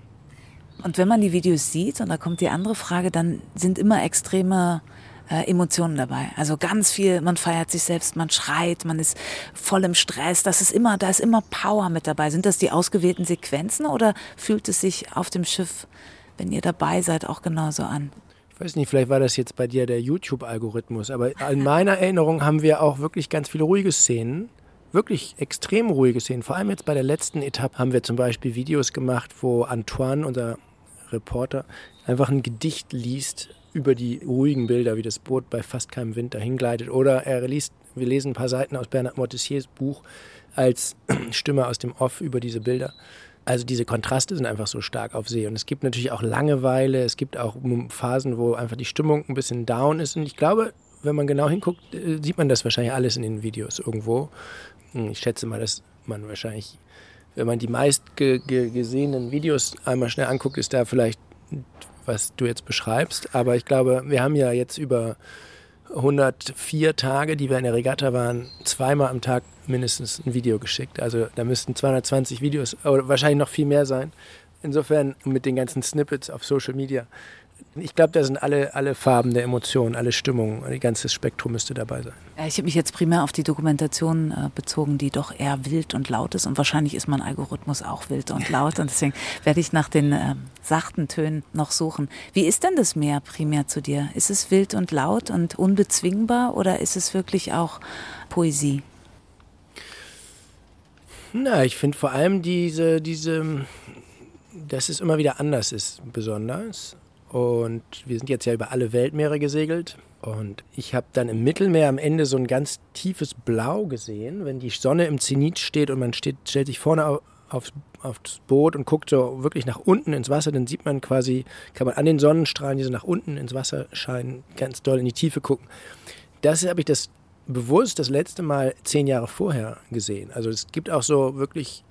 Und wenn man die Videos sieht, und da kommt die andere Frage, dann sind immer extreme äh, Emotionen dabei. Also ganz viel, man feiert sich selbst, man schreit, man ist voll im Stress. Das ist immer, da ist immer Power mit dabei. Sind das die ausgewählten Sequenzen oder fühlt es sich auf dem Schiff wenn ihr dabei seid, auch genauso an. Ich weiß nicht, vielleicht war das jetzt bei dir der YouTube-Algorithmus, aber in meiner Erinnerung haben wir auch wirklich ganz viele ruhige Szenen. Wirklich extrem ruhige Szenen. Vor allem jetzt bei der letzten Etappe haben wir zum Beispiel Videos gemacht, wo Antoine, unser Reporter, einfach ein Gedicht liest über die ruhigen Bilder, wie das Boot bei fast keinem Wind dahin gleitet. Oder er liest, wir lesen ein paar Seiten aus Bernard Montessiers Buch als Stimme aus dem Off über diese Bilder. Also diese Kontraste sind einfach so stark auf See. Und es gibt natürlich auch Langeweile, es gibt auch Phasen, wo einfach die Stimmung ein bisschen down ist. Und ich glaube, wenn man genau hinguckt, äh, sieht man das wahrscheinlich alles in den Videos irgendwo. Hm, ich schätze mal, dass man wahrscheinlich, wenn man die meist ge ge gesehenen Videos einmal schnell anguckt, ist da vielleicht, was du jetzt beschreibst. Aber ich glaube, wir haben ja jetzt über 104 Tage, die wir in der Regatta waren, zweimal am Tag mindestens ein Video geschickt. Also da müssten 220 Videos oder wahrscheinlich noch viel mehr sein. Insofern mit den ganzen Snippets auf Social Media. Ich glaube, da sind alle, alle Farben der Emotionen, alle Stimmungen, ein ganzes Spektrum müsste dabei sein. Ich habe mich jetzt primär auf die Dokumentation äh, bezogen, die doch eher wild und laut ist. Und wahrscheinlich ist mein Algorithmus auch wild und laut. Und deswegen werde ich nach den äh, sachten Tönen noch suchen. Wie ist denn das Meer primär zu dir? Ist es wild und laut und unbezwingbar oder ist es wirklich auch Poesie? Na, ich finde vor allem diese, diese, dass es immer wieder anders ist, besonders. Und wir sind jetzt ja über alle Weltmeere gesegelt. Und ich habe dann im Mittelmeer am Ende so ein ganz tiefes Blau gesehen, wenn die Sonne im Zenit steht und man steht, stellt sich vorne auf, auf, aufs Boot und guckt so wirklich nach unten ins Wasser, dann sieht man quasi, kann man an den Sonnenstrahlen, die so nach unten ins Wasser scheinen, ganz doll in die Tiefe gucken. Das habe ich das bewusst das letzte Mal zehn Jahre vorher gesehen. Also es gibt auch so wirklich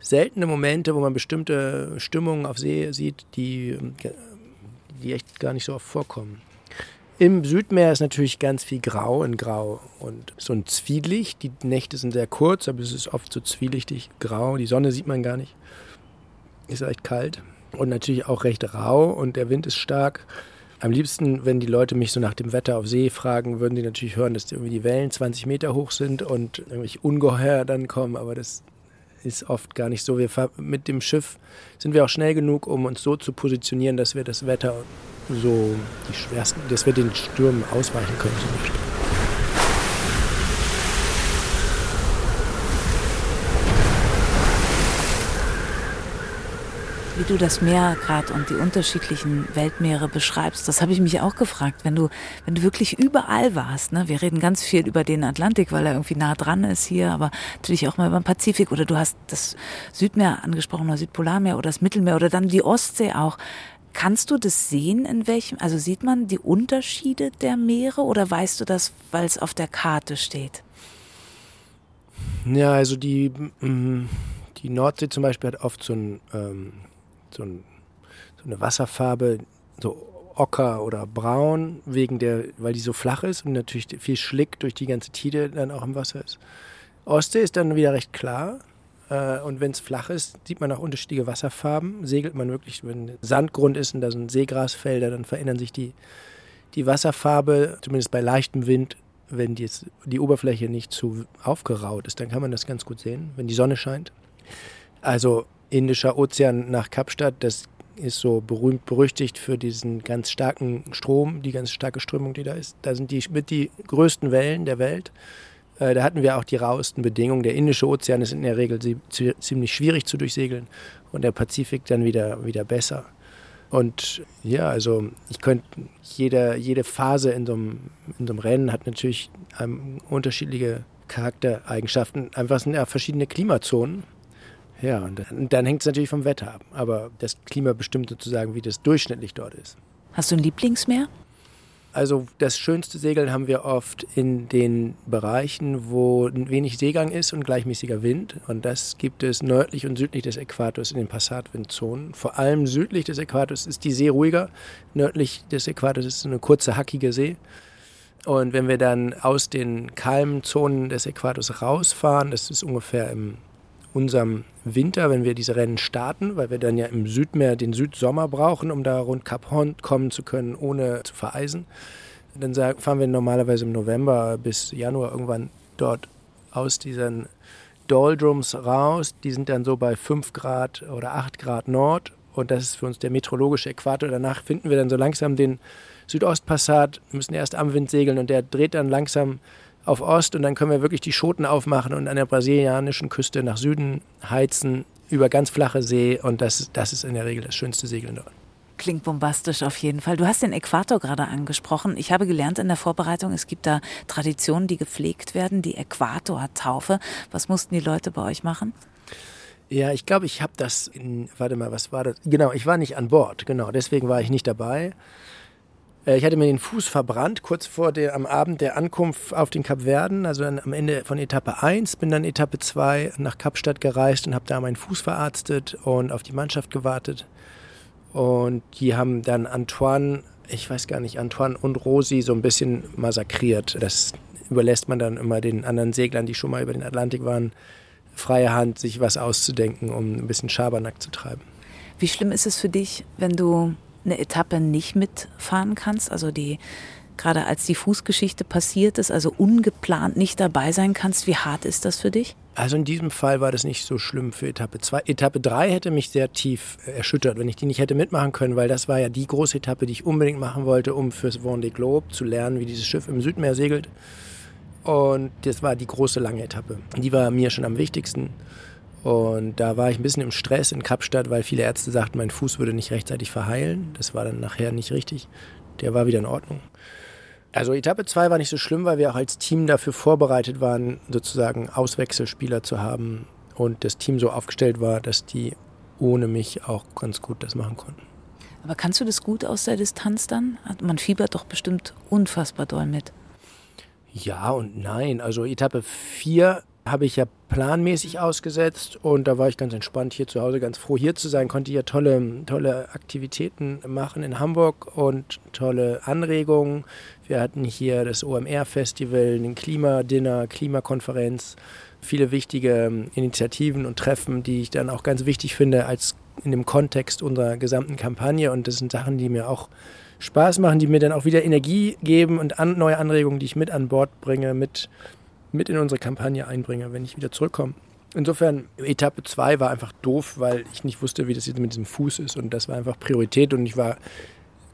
seltene Momente, wo man bestimmte Stimmungen auf See sieht, die die echt gar nicht so oft vorkommen. Im Südmeer ist natürlich ganz viel Grau in Grau und so ein Zwielicht. Die Nächte sind sehr kurz, aber es ist oft so zwielichtig grau. Die Sonne sieht man gar nicht. Ist recht kalt und natürlich auch recht rau und der Wind ist stark. Am liebsten, wenn die Leute mich so nach dem Wetter auf See fragen, würden die natürlich hören, dass irgendwie die Wellen 20 Meter hoch sind und irgendwelche Ungeheuer dann kommen, aber das ist oft gar nicht so. Wir mit dem Schiff sind wir auch schnell genug, um uns so zu positionieren, dass wir das Wetter so die schwersten, dass wir den Stürmen ausweichen können. Zum Beispiel. Wie du das Meer gerade und die unterschiedlichen Weltmeere beschreibst, das habe ich mich auch gefragt. Wenn du, wenn du wirklich überall warst, ne? wir reden ganz viel über den Atlantik, weil er irgendwie nah dran ist hier, aber natürlich auch mal über den Pazifik oder du hast das Südmeer angesprochen oder Südpolarmeer oder das Mittelmeer oder dann die Ostsee auch. Kannst du das sehen, in welchem, also sieht man die Unterschiede der Meere oder weißt du das, weil es auf der Karte steht? Ja, also die, mm, die Nordsee zum Beispiel hat oft so ein, ähm, so, ein, so eine Wasserfarbe, so ocker oder braun, wegen der, weil die so flach ist und natürlich viel Schlick durch die ganze Tide dann auch im Wasser ist. Ostsee ist dann wieder recht klar. Äh, und wenn es flach ist, sieht man auch unterschiedliche Wasserfarben. Segelt man wirklich, wenn Sandgrund ist und da sind Seegrasfelder, dann verändern sich die, die Wasserfarbe, zumindest bei leichtem Wind, wenn die, die Oberfläche nicht zu aufgeraut ist, dann kann man das ganz gut sehen, wenn die Sonne scheint. Also Indischer Ozean nach Kapstadt, das ist so berühmt berüchtigt für diesen ganz starken Strom, die ganz starke Strömung, die da ist. Da sind die mit die größten Wellen der Welt. Äh, da hatten wir auch die rauesten Bedingungen. Der Indische Ozean ist in der Regel ziemlich schwierig zu durchsegeln und der Pazifik dann wieder, wieder besser. Und ja, also ich könnte, jede, jede Phase in so, einem, in so einem Rennen hat natürlich ähm, unterschiedliche Charaktereigenschaften. Einfach sind ja verschiedene Klimazonen. Ja, und dann, hängt es natürlich vom Wetter ab. Aber das Klima bestimmt sozusagen, wie das durchschnittlich dort ist. Hast du ein Lieblingsmeer? Also das schönste Segeln haben wir oft in den Bereichen, wo wenig Seegang ist und gleichmäßiger Wind. Und das gibt es nördlich und südlich des Äquators in den Passatwindzonen. Vor allem südlich des Äquators ist die See ruhiger. Nördlich des Äquators ist eine kurze, hackige See. Und wenn wir dann aus den kalmen Zonen des Äquators rausfahren, das ist ungefähr im unserem Winter, wenn wir diese Rennen starten, weil wir dann ja im Südmeer den Südsommer brauchen, um da rund Cap Horn kommen zu können, ohne zu vereisen. Dann fahren wir normalerweise im November bis Januar irgendwann dort aus diesen Doldrums raus. Die sind dann so bei 5 Grad oder 8 Grad Nord und das ist für uns der meteorologische Äquator. Danach finden wir dann so langsam den Südostpassat, müssen erst am Wind segeln und der dreht dann langsam auf Ost und dann können wir wirklich die Schoten aufmachen und an der brasilianischen Küste nach Süden heizen über ganz flache See und das, das ist in der Regel das schönste Segeln dort. Klingt bombastisch auf jeden Fall. Du hast den Äquator gerade angesprochen. Ich habe gelernt in der Vorbereitung, es gibt da Traditionen, die gepflegt werden, die Äquatortaufe. Was mussten die Leute bei euch machen? Ja, ich glaube, ich habe das in, warte mal, was war das? Genau, ich war nicht an Bord, genau, deswegen war ich nicht dabei. Äh, ich hatte mir den Fuß verbrannt, kurz vor der, am Abend der Ankunft auf den Kapverden, also dann am Ende von Etappe 1, bin dann Etappe 2 nach Kapstadt gereist und habe da meinen Fuß verarztet und auf die Mannschaft gewartet. Und die haben dann Antoine, ich weiß gar nicht, Antoine und Rosi so ein bisschen massakriert. Das überlässt man dann immer den anderen Seglern, die schon mal über den Atlantik waren, freie Hand, sich was auszudenken, um ein bisschen Schabernack zu treiben. Wie schlimm ist es für dich, wenn du eine Etappe nicht mitfahren kannst? Also die gerade als die Fußgeschichte passiert ist, also ungeplant nicht dabei sein kannst. Wie hart ist das für dich? Also in diesem Fall war das nicht so schlimm für Etappe 2. Etappe 3 hätte mich sehr tief erschüttert, wenn ich die nicht hätte mitmachen können, weil das war ja die große Etappe, die ich unbedingt machen wollte, um fürs Vendée Globe zu lernen, wie dieses Schiff im Südmeer segelt. Und das war die große lange Etappe. Die war mir schon am wichtigsten. Und da war ich ein bisschen im Stress in Kapstadt, weil viele Ärzte sagten, mein Fuß würde nicht rechtzeitig verheilen. Das war dann nachher nicht richtig. Der war wieder in Ordnung. Also Etappe 2 war nicht so schlimm, weil wir auch als Team dafür vorbereitet waren, sozusagen Auswechselspieler zu haben und das Team so aufgestellt war, dass die ohne mich auch ganz gut das machen konnten. Aber kannst du das gut aus der Distanz dann? Man fiebert doch bestimmt unfassbar doll mit. Ja und nein. Also Etappe 4 habe ich ja planmäßig ausgesetzt und da war ich ganz entspannt hier zu Hause, ganz froh hier zu sein, konnte hier tolle, tolle Aktivitäten machen in Hamburg und tolle Anregungen. Wir hatten hier das OMR-Festival, ein Klimadinner, Klimakonferenz, viele wichtige Initiativen und Treffen, die ich dann auch ganz wichtig finde als in dem Kontext unserer gesamten Kampagne und das sind Sachen, die mir auch Spaß machen, die mir dann auch wieder Energie geben und an, neue Anregungen, die ich mit an Bord bringe, mit mit in unsere Kampagne einbringe, wenn ich wieder zurückkomme. Insofern, Etappe 2 war einfach doof, weil ich nicht wusste, wie das jetzt mit diesem Fuß ist. Und das war einfach Priorität. Und ich war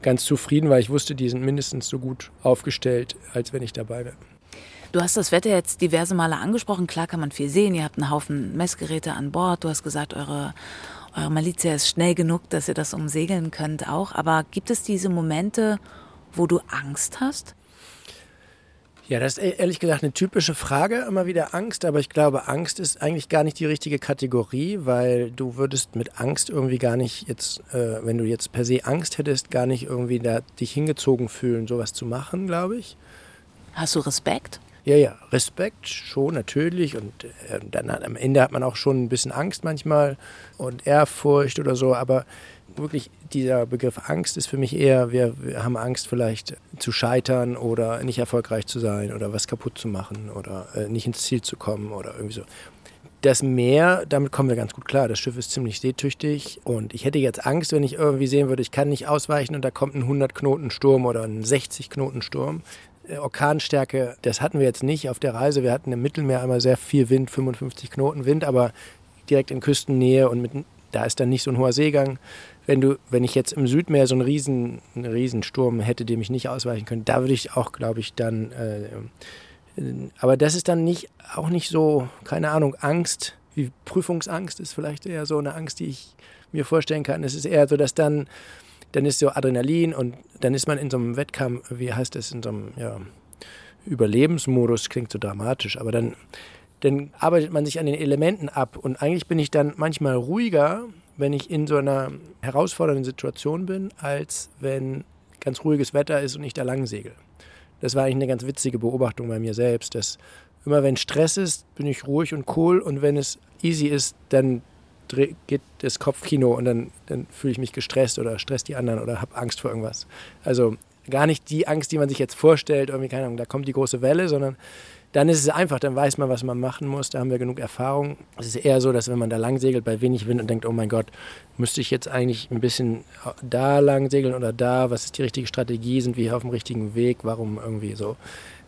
ganz zufrieden, weil ich wusste, die sind mindestens so gut aufgestellt, als wenn ich dabei wäre. Du hast das Wetter jetzt diverse Male angesprochen. Klar kann man viel sehen. Ihr habt einen Haufen Messgeräte an Bord. Du hast gesagt, eure, eure Malizia ist schnell genug, dass ihr das umsegeln könnt auch. Aber gibt es diese Momente, wo du Angst hast? Ja, das ist e- ehrlich gesagt eine typische Frage, immer wieder Angst, aber ich glaube, Angst ist eigentlich gar nicht die richtige Kategorie, weil du würdest mit Angst irgendwie gar nicht jetzt, äh, wenn du jetzt per se Angst hättest, gar nicht irgendwie da dich hingezogen fühlen, sowas zu machen, glaube ich. Hast du Respekt? Ja, ja, Respekt schon natürlich und äh, dann am Ende hat man auch schon ein bisschen Angst manchmal und Ehrfurcht oder so, aber wirklich dieser Begriff Angst ist für mich eher, wir, wir, haben Angst vielleicht zu scheitern oder nicht erfolgreich zu sein oder was kaputt zu machen oder äh, nicht ins Ziel zu kommen oder irgendwie so. Das Meer, damit kommen wir ganz gut klar. Das Schiff ist ziemlich seetüchtig und ich hätte jetzt Angst, wenn ich irgendwie sehen würde, ich kann nicht ausweichen und da kommt ein 100 Knoten Sturm oder ein 60 Knoten Sturm. Äh, Orkanstärke, das hatten wir jetzt nicht auf der Reise. Wir hatten im Mittelmeer einmal sehr viel Wind, 55 Knoten Wind, aber direkt in Küstennähe und mit, da ist dann nicht so ein hoher Seegang wenn du, wenn ich jetzt im Südmeer so einen riesen, einen Riesensturm hätte, dem ich nicht ausweichen können, da würde ich auch, glaube ich, dann. Äh, aber das ist dann nicht auch nicht so, keine Ahnung, Angst, wie Prüfungsangst ist vielleicht eher so eine Angst, die ich mir vorstellen kann. Es ist eher so, dass dann, dann ist so Adrenalin und dann ist man in so einem Wettkampf, wie heißt das, in so einem ja, Überlebensmodus, klingt so dramatisch, aber dann, dann arbeitet man sich an den Elementen ab und eigentlich bin ich dann manchmal ruhiger, wenn ich in so einer herausfordernden Situation bin, als wenn ganz ruhiges Wetter ist und ich da lang segel. Das war eigentlich eine ganz witzige Beobachtung bei mir selbst, dass immer wenn Stress ist, bin ich ruhig und cool und wenn es easy ist, dann geht das Kopfkino und dann, dann fühle ich mich gestresst oder stresst die anderen oder habe Angst vor irgendwas. Also gar nicht die Angst, die man sich jetzt vorstellt, irgendwie, keine Ahnung, da kommt die große Welle, sondern dann ist es einfach, dann weiß man, was man machen muss, da haben wir genug Erfahrung. Es ist eher so, dass wenn man da lang segelt bei wenig Wind und denkt, oh mein Gott, müsste ich jetzt eigentlich ein bisschen da lang segeln oder da, was ist die richtige Strategie, sind wir hier auf dem richtigen Weg, warum irgendwie so.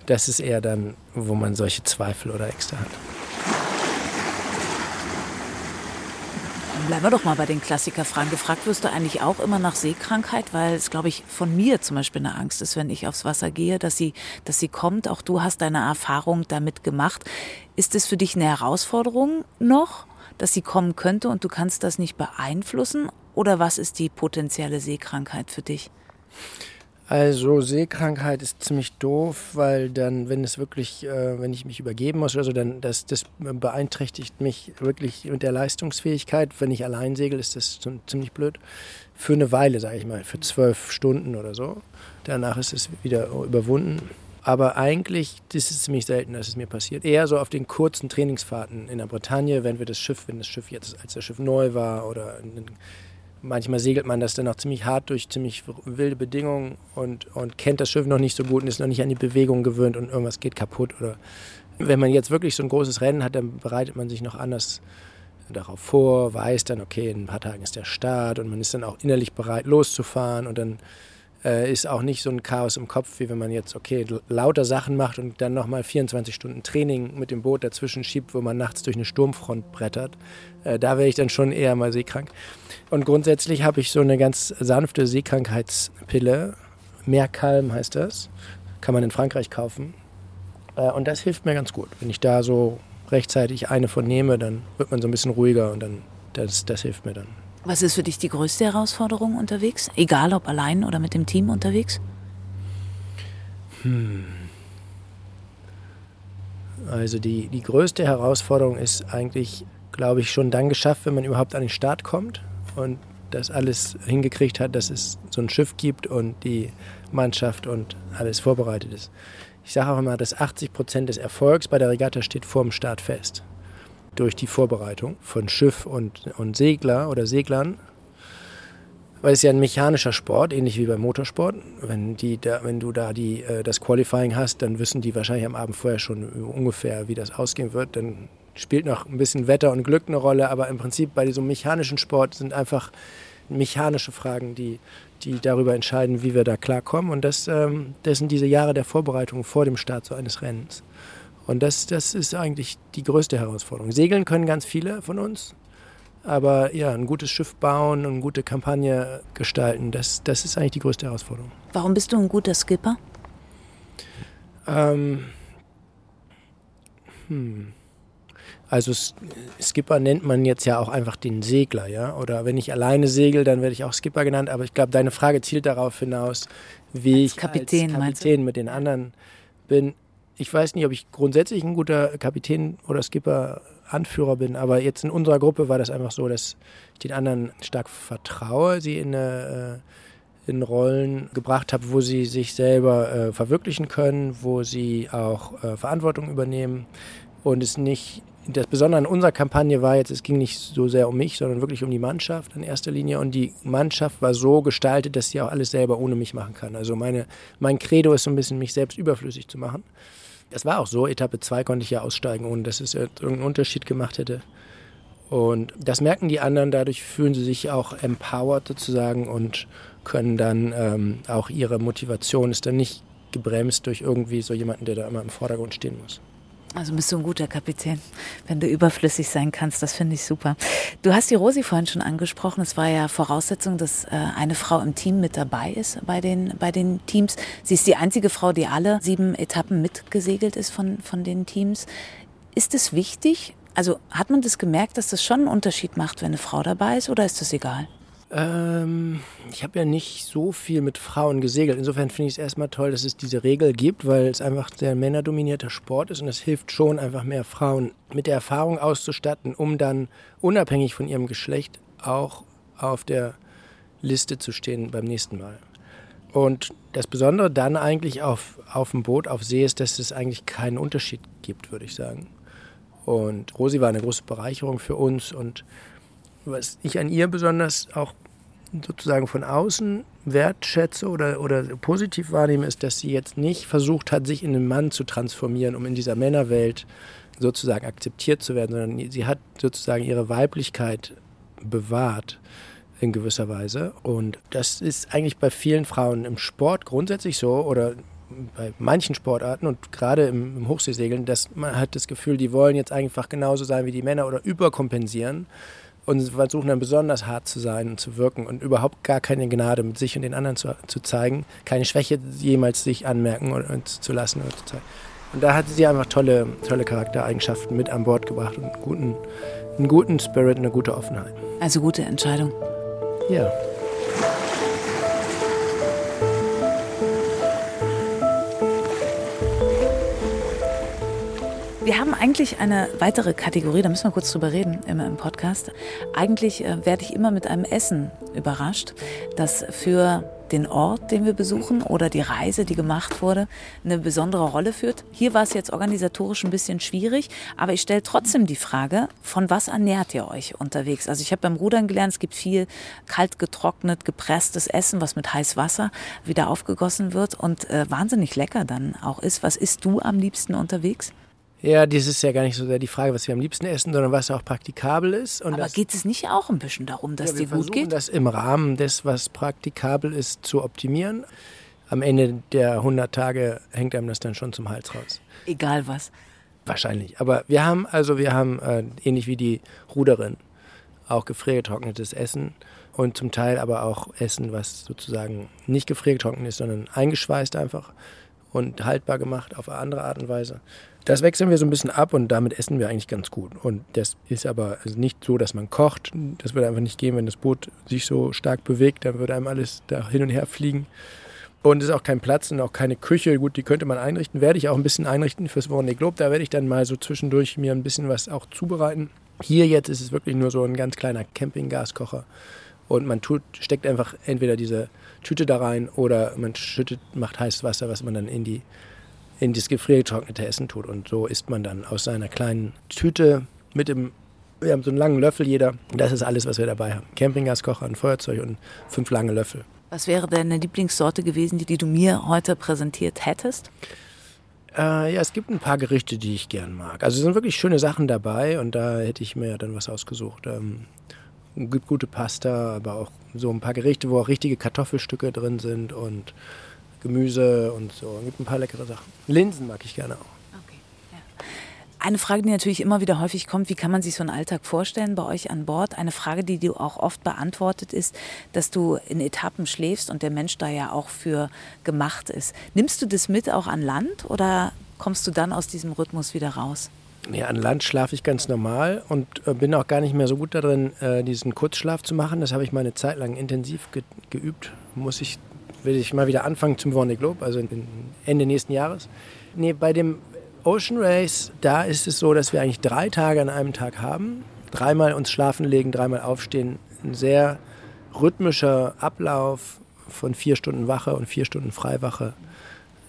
Das ist eher dann, wo man solche Zweifel oder Ängste hat. Bleiben wir doch mal bei den Klassikerfragen. Gefragt wirst du eigentlich auch immer nach Seekrankheit, weil es, glaube ich, von mir zum Beispiel eine Angst ist, wenn ich aufs Wasser gehe, dass sie, dass sie kommt. Auch du hast deine Erfahrung damit gemacht. Ist es für dich eine Herausforderung noch, dass sie kommen könnte und du kannst das nicht beeinflussen? Oder was ist die potenzielle Seekrankheit für dich? Also Seekrankheit ist ziemlich doof, weil dann, wenn es wirklich, äh, wenn ich mich übergeben muss oder so, dann das, das beeinträchtigt mich wirklich mit der Leistungsfähigkeit. Wenn ich allein segel, ist das ziemlich blöd. Für eine Weile, sage ich mal, für zwölf Stunden oder so. Danach ist es wieder überwunden. Aber eigentlich ist es ziemlich selten, dass es mir passiert. Eher so auf den kurzen Trainingsfahrten in der Bretagne, wenn wir das Schiff, wenn das Schiff jetzt, als das Schiff neu war oder in, manchmal segelt man das dann auch ziemlich hart durch ziemlich wilde Bedingungen und, und kennt das Schiff noch nicht so gut und ist noch nicht an die Bewegung gewöhnt und irgendwas geht kaputt. Oder wenn man jetzt wirklich so ein großes Rennen hat, dann bereitet man sich noch anders darauf vor, weiß dann, okay, in ein paar Tagen ist der Start und man ist dann auch innerlich bereit loszufahren und dann äh, ist auch nicht so ein Chaos im Kopf, wie wenn man jetzt, okay, lauter Sachen macht und dann nochmal 24 Stunden Training mit dem Boot dazwischen schiebt, wo man nachts durch eine Sturmfront brettert. Äh, da wäre ich dann schon eher mal seekrank. Und grundsätzlich habe ich so eine ganz sanfte Seekrankheitspille. Meerkalm heißt das. Kann man in Frankreich kaufen. Äh, und das hilft mir ganz gut. Wenn ich da so rechtzeitig eine von nehme, dann wird man so ein bisschen ruhiger und dann das, das hilft mir dann. Was ist für dich die größte Herausforderung unterwegs? Egal ob allein oder mit dem Team unterwegs? Hm. Also die, die größte Herausforderung ist eigentlich, glaube ich, schon dann geschafft, wenn man überhaupt an den Start kommt und das alles hingekriegt hat, dass es so ein Schiff gibt und die Mannschaft und alles vorbereitet ist. Ich sage auch immer, dass 80 Prozent des Erfolgs bei der Regatta steht vor dem Start fest durch die Vorbereitung von Schiff und, und Segler oder Seglern. Weil es ja ein mechanischer Sport, ähnlich wie beim Motorsport. Wenn, die da, wenn du da die, äh, das Qualifying hast, dann wissen die wahrscheinlich am Abend vorher schon ungefähr, wie das ausgehen wird. Dann spielt noch ein bisschen Wetter und Glück eine Rolle, aber im Prinzip bei diesem mechanischen Sport sind einfach mechanische Fragen, die, die darüber entscheiden, wie wir da klarkommen. Und das, ähm, das sind diese Jahre der Vorbereitung vor dem Start so eines Rennens. Und das, das ist eigentlich die größte Herausforderung. Segeln können ganz viele von uns, aber ja, ein gutes Schiff bauen, eine gute Kampagne gestalten, das, das ist eigentlich die größte Herausforderung. Warum bist du ein guter Skipper? Ähm, hm. Also Skipper nennt man jetzt ja auch einfach den Segler, ja. Oder wenn ich alleine segel, dann werde ich auch Skipper genannt. Aber ich glaube, deine Frage zielt darauf hinaus, wie als ich Kapitän, als Kapitän mit den anderen bin ich weiß nicht, ob ich grundsätzlich ein guter Kapitän oder Skipper, Anführer bin, aber jetzt in unserer Gruppe war das einfach so, dass ich den anderen stark vertraue, sie in, äh, in Rollen gebracht habe, wo sie sich selber äh, verwirklichen können, wo sie auch äh, Verantwortung übernehmen und es nicht das Besondere an unserer Kampagne war jetzt, es ging nicht so sehr um mich, sondern wirklich um die Mannschaft in erster Linie. Und die Mannschaft war so gestaltet, dass sie auch alles selber ohne mich machen kann. Also meine, mein Credo ist so ein bisschen, mich selbst überflüssig zu machen. Das war auch so. Etappe 2 konnte ich ja aussteigen, ohne dass es irgendeinen Unterschied gemacht hätte. Und das merken die anderen, dadurch fühlen sie sich auch empowered sozusagen und können dann ähm, auch ihre Motivation ist dann nicht gebremst durch irgendwie so jemanden, der da immer im Vordergrund stehen muss. Also bist du ein guter Kapitän, wenn du überflüssig sein kannst. Das finde ich super. Du hast die Rosi vorhin schon angesprochen. Es war ja Voraussetzung, dass äh, eine Frau im Team mit dabei ist bei den, bei den Teams. Sie ist die einzige Frau, die alle sieben Etappen mitgesegelt ist von, von den Teams. Ist es wichtig? Also hat man das gemerkt, dass das schon einen Unterschied macht, wenn eine Frau dabei ist oder ist das egal? Ähm, ich habe ja nicht so viel mit Frauen gesegelt. Insofern finde ich es erstmal toll, dass es diese Regel gibt, weil es einfach sehr männerdominierter Sport ist und es hilft schon, einfach mehr Frauen mit der Erfahrung auszustatten, um dann unabhängig von ihrem Geschlecht auch auf der Liste zu stehen beim nächsten Mal. Und das Besondere dann eigentlich auf, auf dem Boot, auf See, ist, dass es eigentlich keinen Unterschied gibt, würde ich sagen. Und Rosi war eine große Bereicherung für uns und was ich an ihr besonders auch sozusagen von außen wertschätze oder, oder positiv wahrnehme, ist, dass sie jetzt nicht versucht hat, sich in einen Mann zu transformieren, um in dieser Männerwelt sozusagen akzeptiert zu werden, sondern sie hat sozusagen ihre Weiblichkeit bewahrt in gewisser Weise. Und das ist eigentlich bei vielen Frauen im Sport grundsätzlich so oder bei manchen Sportarten und gerade im, im Hochseesegeln, dass man hat das Gefühl, die wollen jetzt einfach genauso sein wie die Männer oder überkompensieren und versuchen dann besonders hart zu sein und zu wirken und überhaupt gar keine Gnade mit sich und den anderen zu, zu zeigen, keine Schwäche jemals sich anmerken oder, und zu lassen oder zu zeigen. Und da hat sie einfach tolle, tolle Charaktereigenschaften mit an Bord gebracht und einen guten, einen guten Spirit und eine gute Offenheit. Also gute Entscheidung. Ja. Wir haben eigentlich eine weitere Kategorie, da müssen wir kurz drüber reden, immer im Podcast. Eigentlich äh, werde ich immer mit einem Essen überrascht, das für den Ort, den wir besuchen oder die Reise, die gemacht wurde, eine besondere Rolle führt. Hier war es jetzt organisatorisch ein bisschen schwierig, aber ich stelle trotzdem die Frage, von was ernährt ihr euch unterwegs? Also ich habe beim Rudern gelernt, es gibt viel kalt getrocknet, gepresstes Essen, was mit heißem Wasser wieder aufgegossen wird und äh, wahnsinnig lecker dann auch ist. Was isst du am liebsten unterwegs? Ja, das ist ja gar nicht so sehr die Frage, was wir am liebsten essen, sondern was auch praktikabel ist. Und Aber geht es nicht auch ein bisschen darum, dass ja, dir gut geht? das im Rahmen des, was praktikabel ist, zu optimieren. Am Ende der 100 Tage hängt einem das dann schon zum Hals raus. Egal was. Wahrscheinlich. Aber wir haben, also wir haben, äh, ähnlich wie die Ruderin, auch gefriergetrocknetes Essen und zum Teil aber auch Essen, was sozusagen nicht gefriergetrocknet ist, sondern eingeschweißt einfach und haltbar gemacht auf eine andere Art und Weise. Das wechseln wir so ein bisschen ab und damit essen wir eigentlich ganz gut. Und das ist aber nicht so, dass man kocht. Das würde einfach nicht gehen, wenn das Boot sich so stark bewegt. Dann würde einem alles da hin und her fliegen. Und es ist auch kein Platz und auch keine Küche. Gut, die könnte man einrichten. Werde ich auch ein bisschen einrichten fürs Vendée Globe. Da werde ich dann mal so zwischendurch mir ein bisschen was auch zubereiten. Hier jetzt ist es wirklich nur so ein ganz kleiner Campinggaskocher. Und man tut, steckt einfach entweder diese Tüte da rein oder man schüttet, macht heißes Wasser, was man dann in die in das gefriergetrocknete Essen tut. Und so isst man dann aus seiner kleinen Tüte mit dem, wir haben so einen langen Löffel jeder. Das ist alles, was wir dabei haben. Campinggaskocher, ein Feuerzeug und fünf lange Löffel. Was wäre deine Lieblingssorte gewesen, die, die du mir heute präsentiert hättest? Äh, ja, es gibt ein paar Gerichte, die ich gern mag. Also es sind wirklich schöne Sachen dabei und da hätte ich mir dann was ausgesucht. Ähm, gibt gute Pasta, aber auch so ein paar Gerichte, wo auch richtige Kartoffelstücke drin sind und Gemüse und so. Es gibt ein paar leckere Sachen. Linsen mag ich gerne auch. Okay, ja. Eine Frage, die natürlich immer wieder häufig kommt, wie kann man sich so einen Alltag vorstellen bei euch an Bord? Eine Frage, die du auch oft beantwortet ist, dass du in Etappen schläfst und der Mensch da ja auch für gemacht ist. Nimmst du das mit auch an Land oder kommst du dann aus diesem Rhythmus wieder raus? Ja, an Land schlafe ich ganz normal und äh, bin auch gar nicht mehr so gut darin, äh, diesen Kurzschlaf zu machen. Das habe ich mal eine Zeit lang intensiv ge geübt, muss ich will ich mal wieder anfangen zum Vendée Globe, also Ende nächsten Jahres. Nee, bei dem Ocean Race, da ist es so, dass wir eigentlich drei Tage an einem Tag haben. Dreimal uns schlafen legen, dreimal aufstehen. Ein sehr rhythmischer Ablauf von vier Stunden Wache und vier Stunden Freiwache.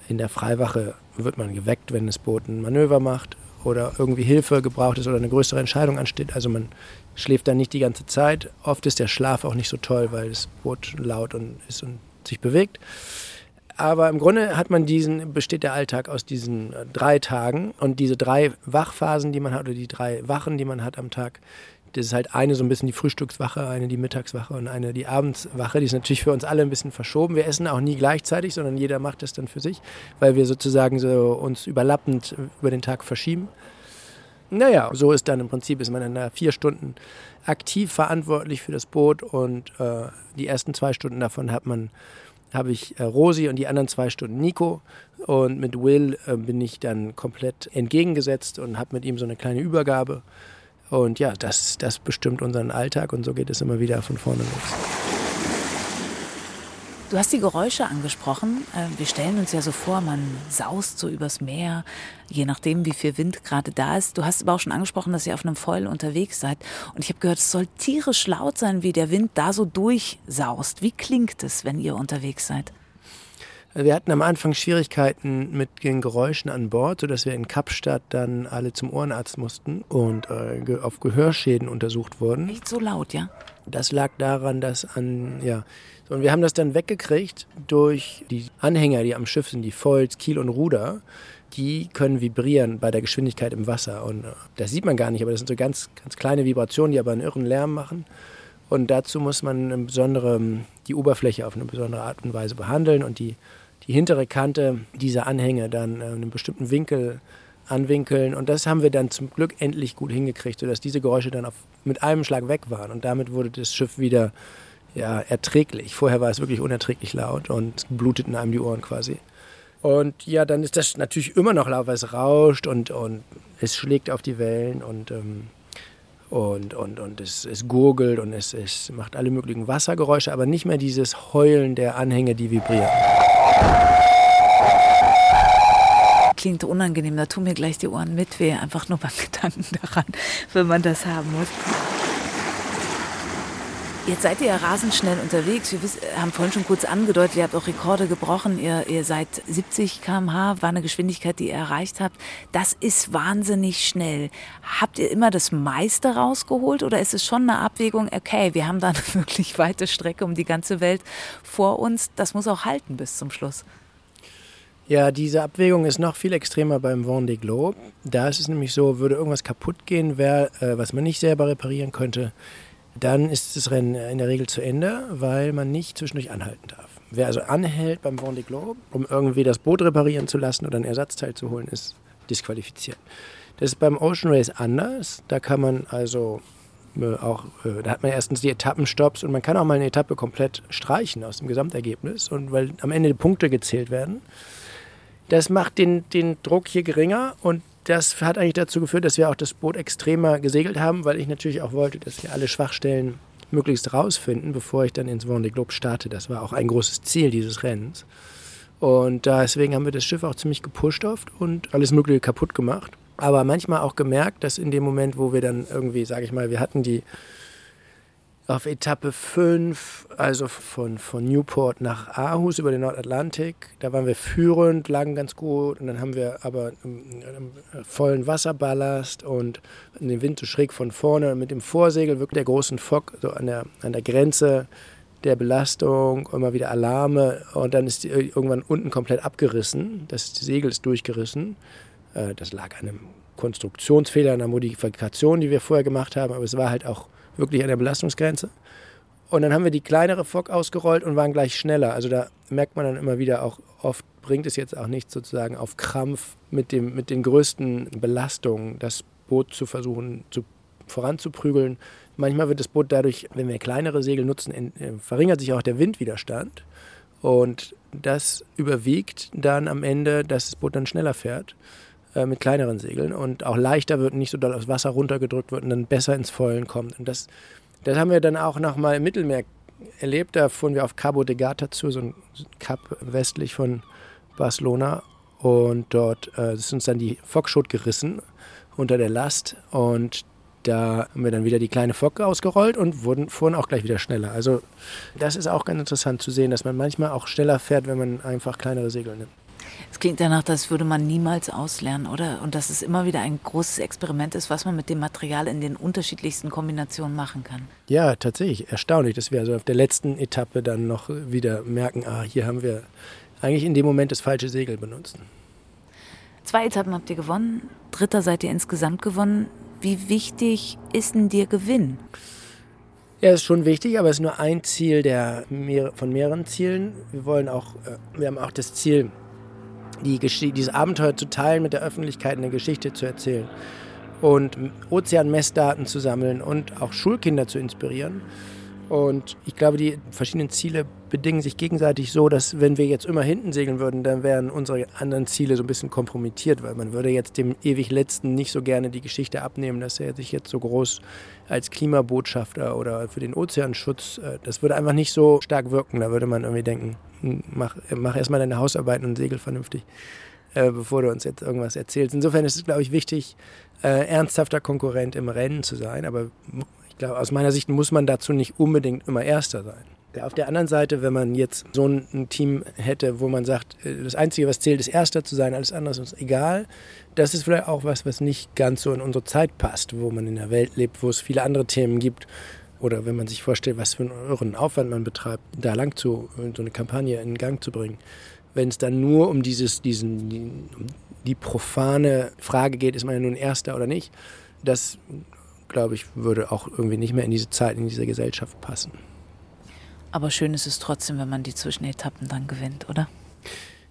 In der Freiwache wird man geweckt, wenn das Boot ein Manöver macht oder irgendwie Hilfe gebraucht ist oder eine größere Entscheidung ansteht. Also man schläft dann nicht die ganze Zeit. Oft ist der Schlaf auch nicht so toll, weil das Boot laut und ist und sich bewegt. Aber im Grunde hat man diesen, besteht der Alltag aus diesen äh, drei Tagen und diese drei Wachphasen, die man hat, oder die drei Wachen, die man hat am Tag, das ist halt eine so ein bisschen die Frühstückswache, eine die Mittagswache und eine die Abendswache. Die ist natürlich für uns alle ein bisschen verschoben. Wir essen auch nie gleichzeitig, sondern jeder macht das dann für sich, weil wir sozusagen so uns überlappend über den Tag verschieben. Naja, so ist dann im Prinzip, ist man dann da vier Stunden aktiv verantwortlich für das Boot und äh, die ersten zwei Stunden davon hat man habe ich äh, Rosi und die anderen zwei Stunden Nico. Und mit Will äh, bin ich dann komplett entgegengesetzt und habe mit ihm so eine kleine Übergabe. Und ja, das, das bestimmt unseren Alltag und so geht es immer wieder von vorne los. Du hast die Geräusche angesprochen. Ähm, wir stellen uns ja so vor, man saust so übers Meer, je nachdem, wie viel Wind gerade da ist. Du hast aber auch schon angesprochen, dass ihr auf einem Foil unterwegs seid. Und ich habe gehört, es soll tierisch laut sein, wie der Wind da so durchsaust. Wie klingt es, wenn ihr unterwegs seid? Wir hatten am Anfang Schwierigkeiten mit den Geräuschen an Bord, sodass wir in Kapstadt dann alle zum Ohrenarzt mussten und äh, auf Gehörschäden untersucht wurden. Nicht so laut, ja? Das lag daran, dass an, ja, und wir haben das dann weggekriegt durch die Anhänger, die am Schiff sind, die Foils, Kiel und Ruder. Die können vibrieren bei der Geschwindigkeit im Wasser. Und äh, das sieht man gar nicht, aber das sind so ganz, ganz kleine Vibrationen, die aber einen irren Lärm machen. Und dazu muss man eine besondere, die Oberfläche auf eine besondere Art und Weise behandeln und die, die hintere Kante dieser Anhänge dann äh, in einem bestimmten Winkel anwinkeln. Und das haben wir dann zum Glück endlich gut hingekriegt, sodass diese Geräusche dann auf, mit einem Schlag weg waren. Und damit wurde das Schiff wieder ja, erträglich. Vorher war es wirklich unerträglich laut und bluteten einem die Ohren quasi. Und ja, dann ist das natürlich immer noch laut, weil es rauscht und, und es schlägt auf die Wellen und, ähm, und, und, und es, es gurgelt und es, es macht alle möglichen Wassergeräusche, aber nicht mehr dieses Heulen der Anhänge, die vibrieren. Klingt unangenehm, da tun mir gleich die Ohren mit weh, einfach nur beim Gedanken daran, wenn man das haben muss. Jetzt seid ihr ja rasend schnell unterwegs. Wir haben vorhin schon kurz angedeutet, ihr habt auch Rekorde gebrochen. Ihr, ihr seid 70 km/h, war eine Geschwindigkeit, die ihr erreicht habt. Das ist wahnsinnig schnell. Habt ihr immer das meiste rausgeholt oder ist es schon eine Abwägung, okay, wir haben da eine wirklich weite Strecke um die ganze Welt vor uns. Das muss auch halten bis zum Schluss. Ja, diese Abwägung ist noch viel extremer beim Vendée Globe. Da ist es nämlich so, würde irgendwas kaputt gehen, wär, äh, was man nicht selber reparieren könnte, dann ist das Rennen in der Regel zu Ende, weil man nicht zwischendurch anhalten darf. Wer also anhält beim Vendée Globe, um irgendwie das Boot reparieren zu lassen oder ein Ersatzteil zu holen, ist disqualifiziert. Das ist beim Ocean Race anders. Da kann man also äh, auch, äh, da hat man erstens die Etappenstopps und man kann auch mal eine Etappe komplett streichen aus dem Gesamtergebnis und weil am Ende die Punkte gezählt werden. Das macht den, den Druck hier geringer und das hat eigentlich dazu geführt, dass wir auch das Boot extremer gesegelt haben, weil ich natürlich auch wollte, dass wir alle Schwachstellen möglichst rausfinden, bevor ich dann ins Vendée Globe starte. Das war auch ein großes Ziel dieses Rennens. Und deswegen haben wir das Schiff auch ziemlich gepusht oft und alles Mögliche kaputt gemacht. Aber manchmal auch gemerkt, dass in dem Moment, wo wir dann irgendwie, sage ich mal, wir hatten die auf Etappe 5, also von, von Newport nach Aarhus über den Nordatlantik. Da waren wir führend, lagen ganz gut und dann haben wir aber einen vollen Wasserballast und den Wind so schräg von vorne mit dem Vorsegel wirklich der großen Fock so an der, an der Grenze der Belastung, immer wieder Alarme und dann ist die irgendwann unten komplett abgerissen. Das Segel ist durchgerissen. Äh, das lag an einem Konstruktionsfehler, einer Modifikation, die wir vorher gemacht haben, aber es war halt auch wirklich an der Belastungsgrenze. Und dann haben wir die kleinere Fock ausgerollt und waren gleich schneller. Also da merkt man dann immer wieder auch, oft bringt es jetzt auch nicht sozusagen auf Krampf mit, dem, mit den größten Belastungen das Boot zu versuchen zu, voranzuprügeln. Manchmal wird das Boot dadurch, wenn wir kleinere Segel nutzen, in, äh, verringert sich auch der Windwiderstand. Und das überwiegt dann am Ende, dass das Boot dann schneller fährt. Äh, mit kleineren Segeln und auch leichter wird, nicht so doll aufs Wasser runtergedrückt wird und dann besser ins Vollen kommt. Und das, das haben wir dann auch nochmal im Mittelmeer erlebt. Da fuhren wir auf Cabo de Gata zu, so ein Kap westlich von Barcelona. Und dort äh, ist uns dann die Fockschot gerissen unter der Last. Und da haben wir dann wieder die kleine Fock ausgerollt und wurden, fuhren auch gleich wieder schneller. Also das ist auch ganz interessant zu sehen, dass man manchmal auch schneller fährt, wenn man einfach kleinere Segel nimmt. Es klingt danach, das würde man niemals auslernen, oder? Und dass es immer wieder ein großes Experiment ist, was man mit dem Material in den unterschiedlichsten Kombinationen machen kann. Ja, tatsächlich. Erstaunlich, dass wir also auf der letzten Etappe dann noch wieder merken, ah, hier haben wir eigentlich in dem Moment das falsche Segel benutzt. Zwei Etappen habt ihr gewonnen, dritter seid ihr insgesamt gewonnen. Wie wichtig ist denn dir Gewinn? Ja, ist schon wichtig, aber es ist nur ein Ziel der, von mehreren Zielen. Wir wollen auch, äh, wir haben auch das Ziel, die dieses Abenteuer zu teilen mit der Öffentlichkeit, eine Geschichte zu erzählen und Ozeanmessdaten zu sammeln und auch Schulkinder zu inspirieren. Und ich glaube, die verschiedenen Ziele bedingen sich gegenseitig so, dass wenn wir jetzt immer hinten segeln würden, dann wären unsere anderen Ziele so ein bisschen kompromittiert, weil man würde jetzt dem ewig Letzten nicht so gerne die Geschichte abnehmen, dass er sich jetzt so groß als Klimabotschafter oder für den Ozeanschutz, äh, das würde einfach nicht so stark wirken. Da würde man irgendwie denken, hm, mach, mach erstmal deine Hausarbeiten und segel vernünftig, äh, bevor du uns jetzt irgendwas erzählst. Insofern ist es, glaube ich, wichtig, äh, ernsthafter Konkurrent im Rennen zu sein, aber glaube, aus meiner Sicht muss man dazu nicht unbedingt immer Erster sein. Auf der anderen Seite, wenn man jetzt so ein Team hätte, wo man sagt, äh, das Einzige, was zählt, ist Erster zu sein, alles andere ist egal, das ist vielleicht auch was, was nicht ganz so in unsere Zeit passt, wo man in der Welt lebt, wo es viele andere Themen gibt. Oder wenn man sich vorstellt, was für einen Aufwand man betreibt, da lang zu, so eine Kampagne in Gang zu bringen. Wenn es dann nur um dieses, diesen, die, die profane Frage geht, ist man ja nun Erster oder nicht, das glaube ich, würde auch irgendwie nicht mehr in diese Zeit, in diese Gesellschaft passen. Aber schön ist es trotzdem, wenn man die Zwischenetappen dann gewinnt, oder?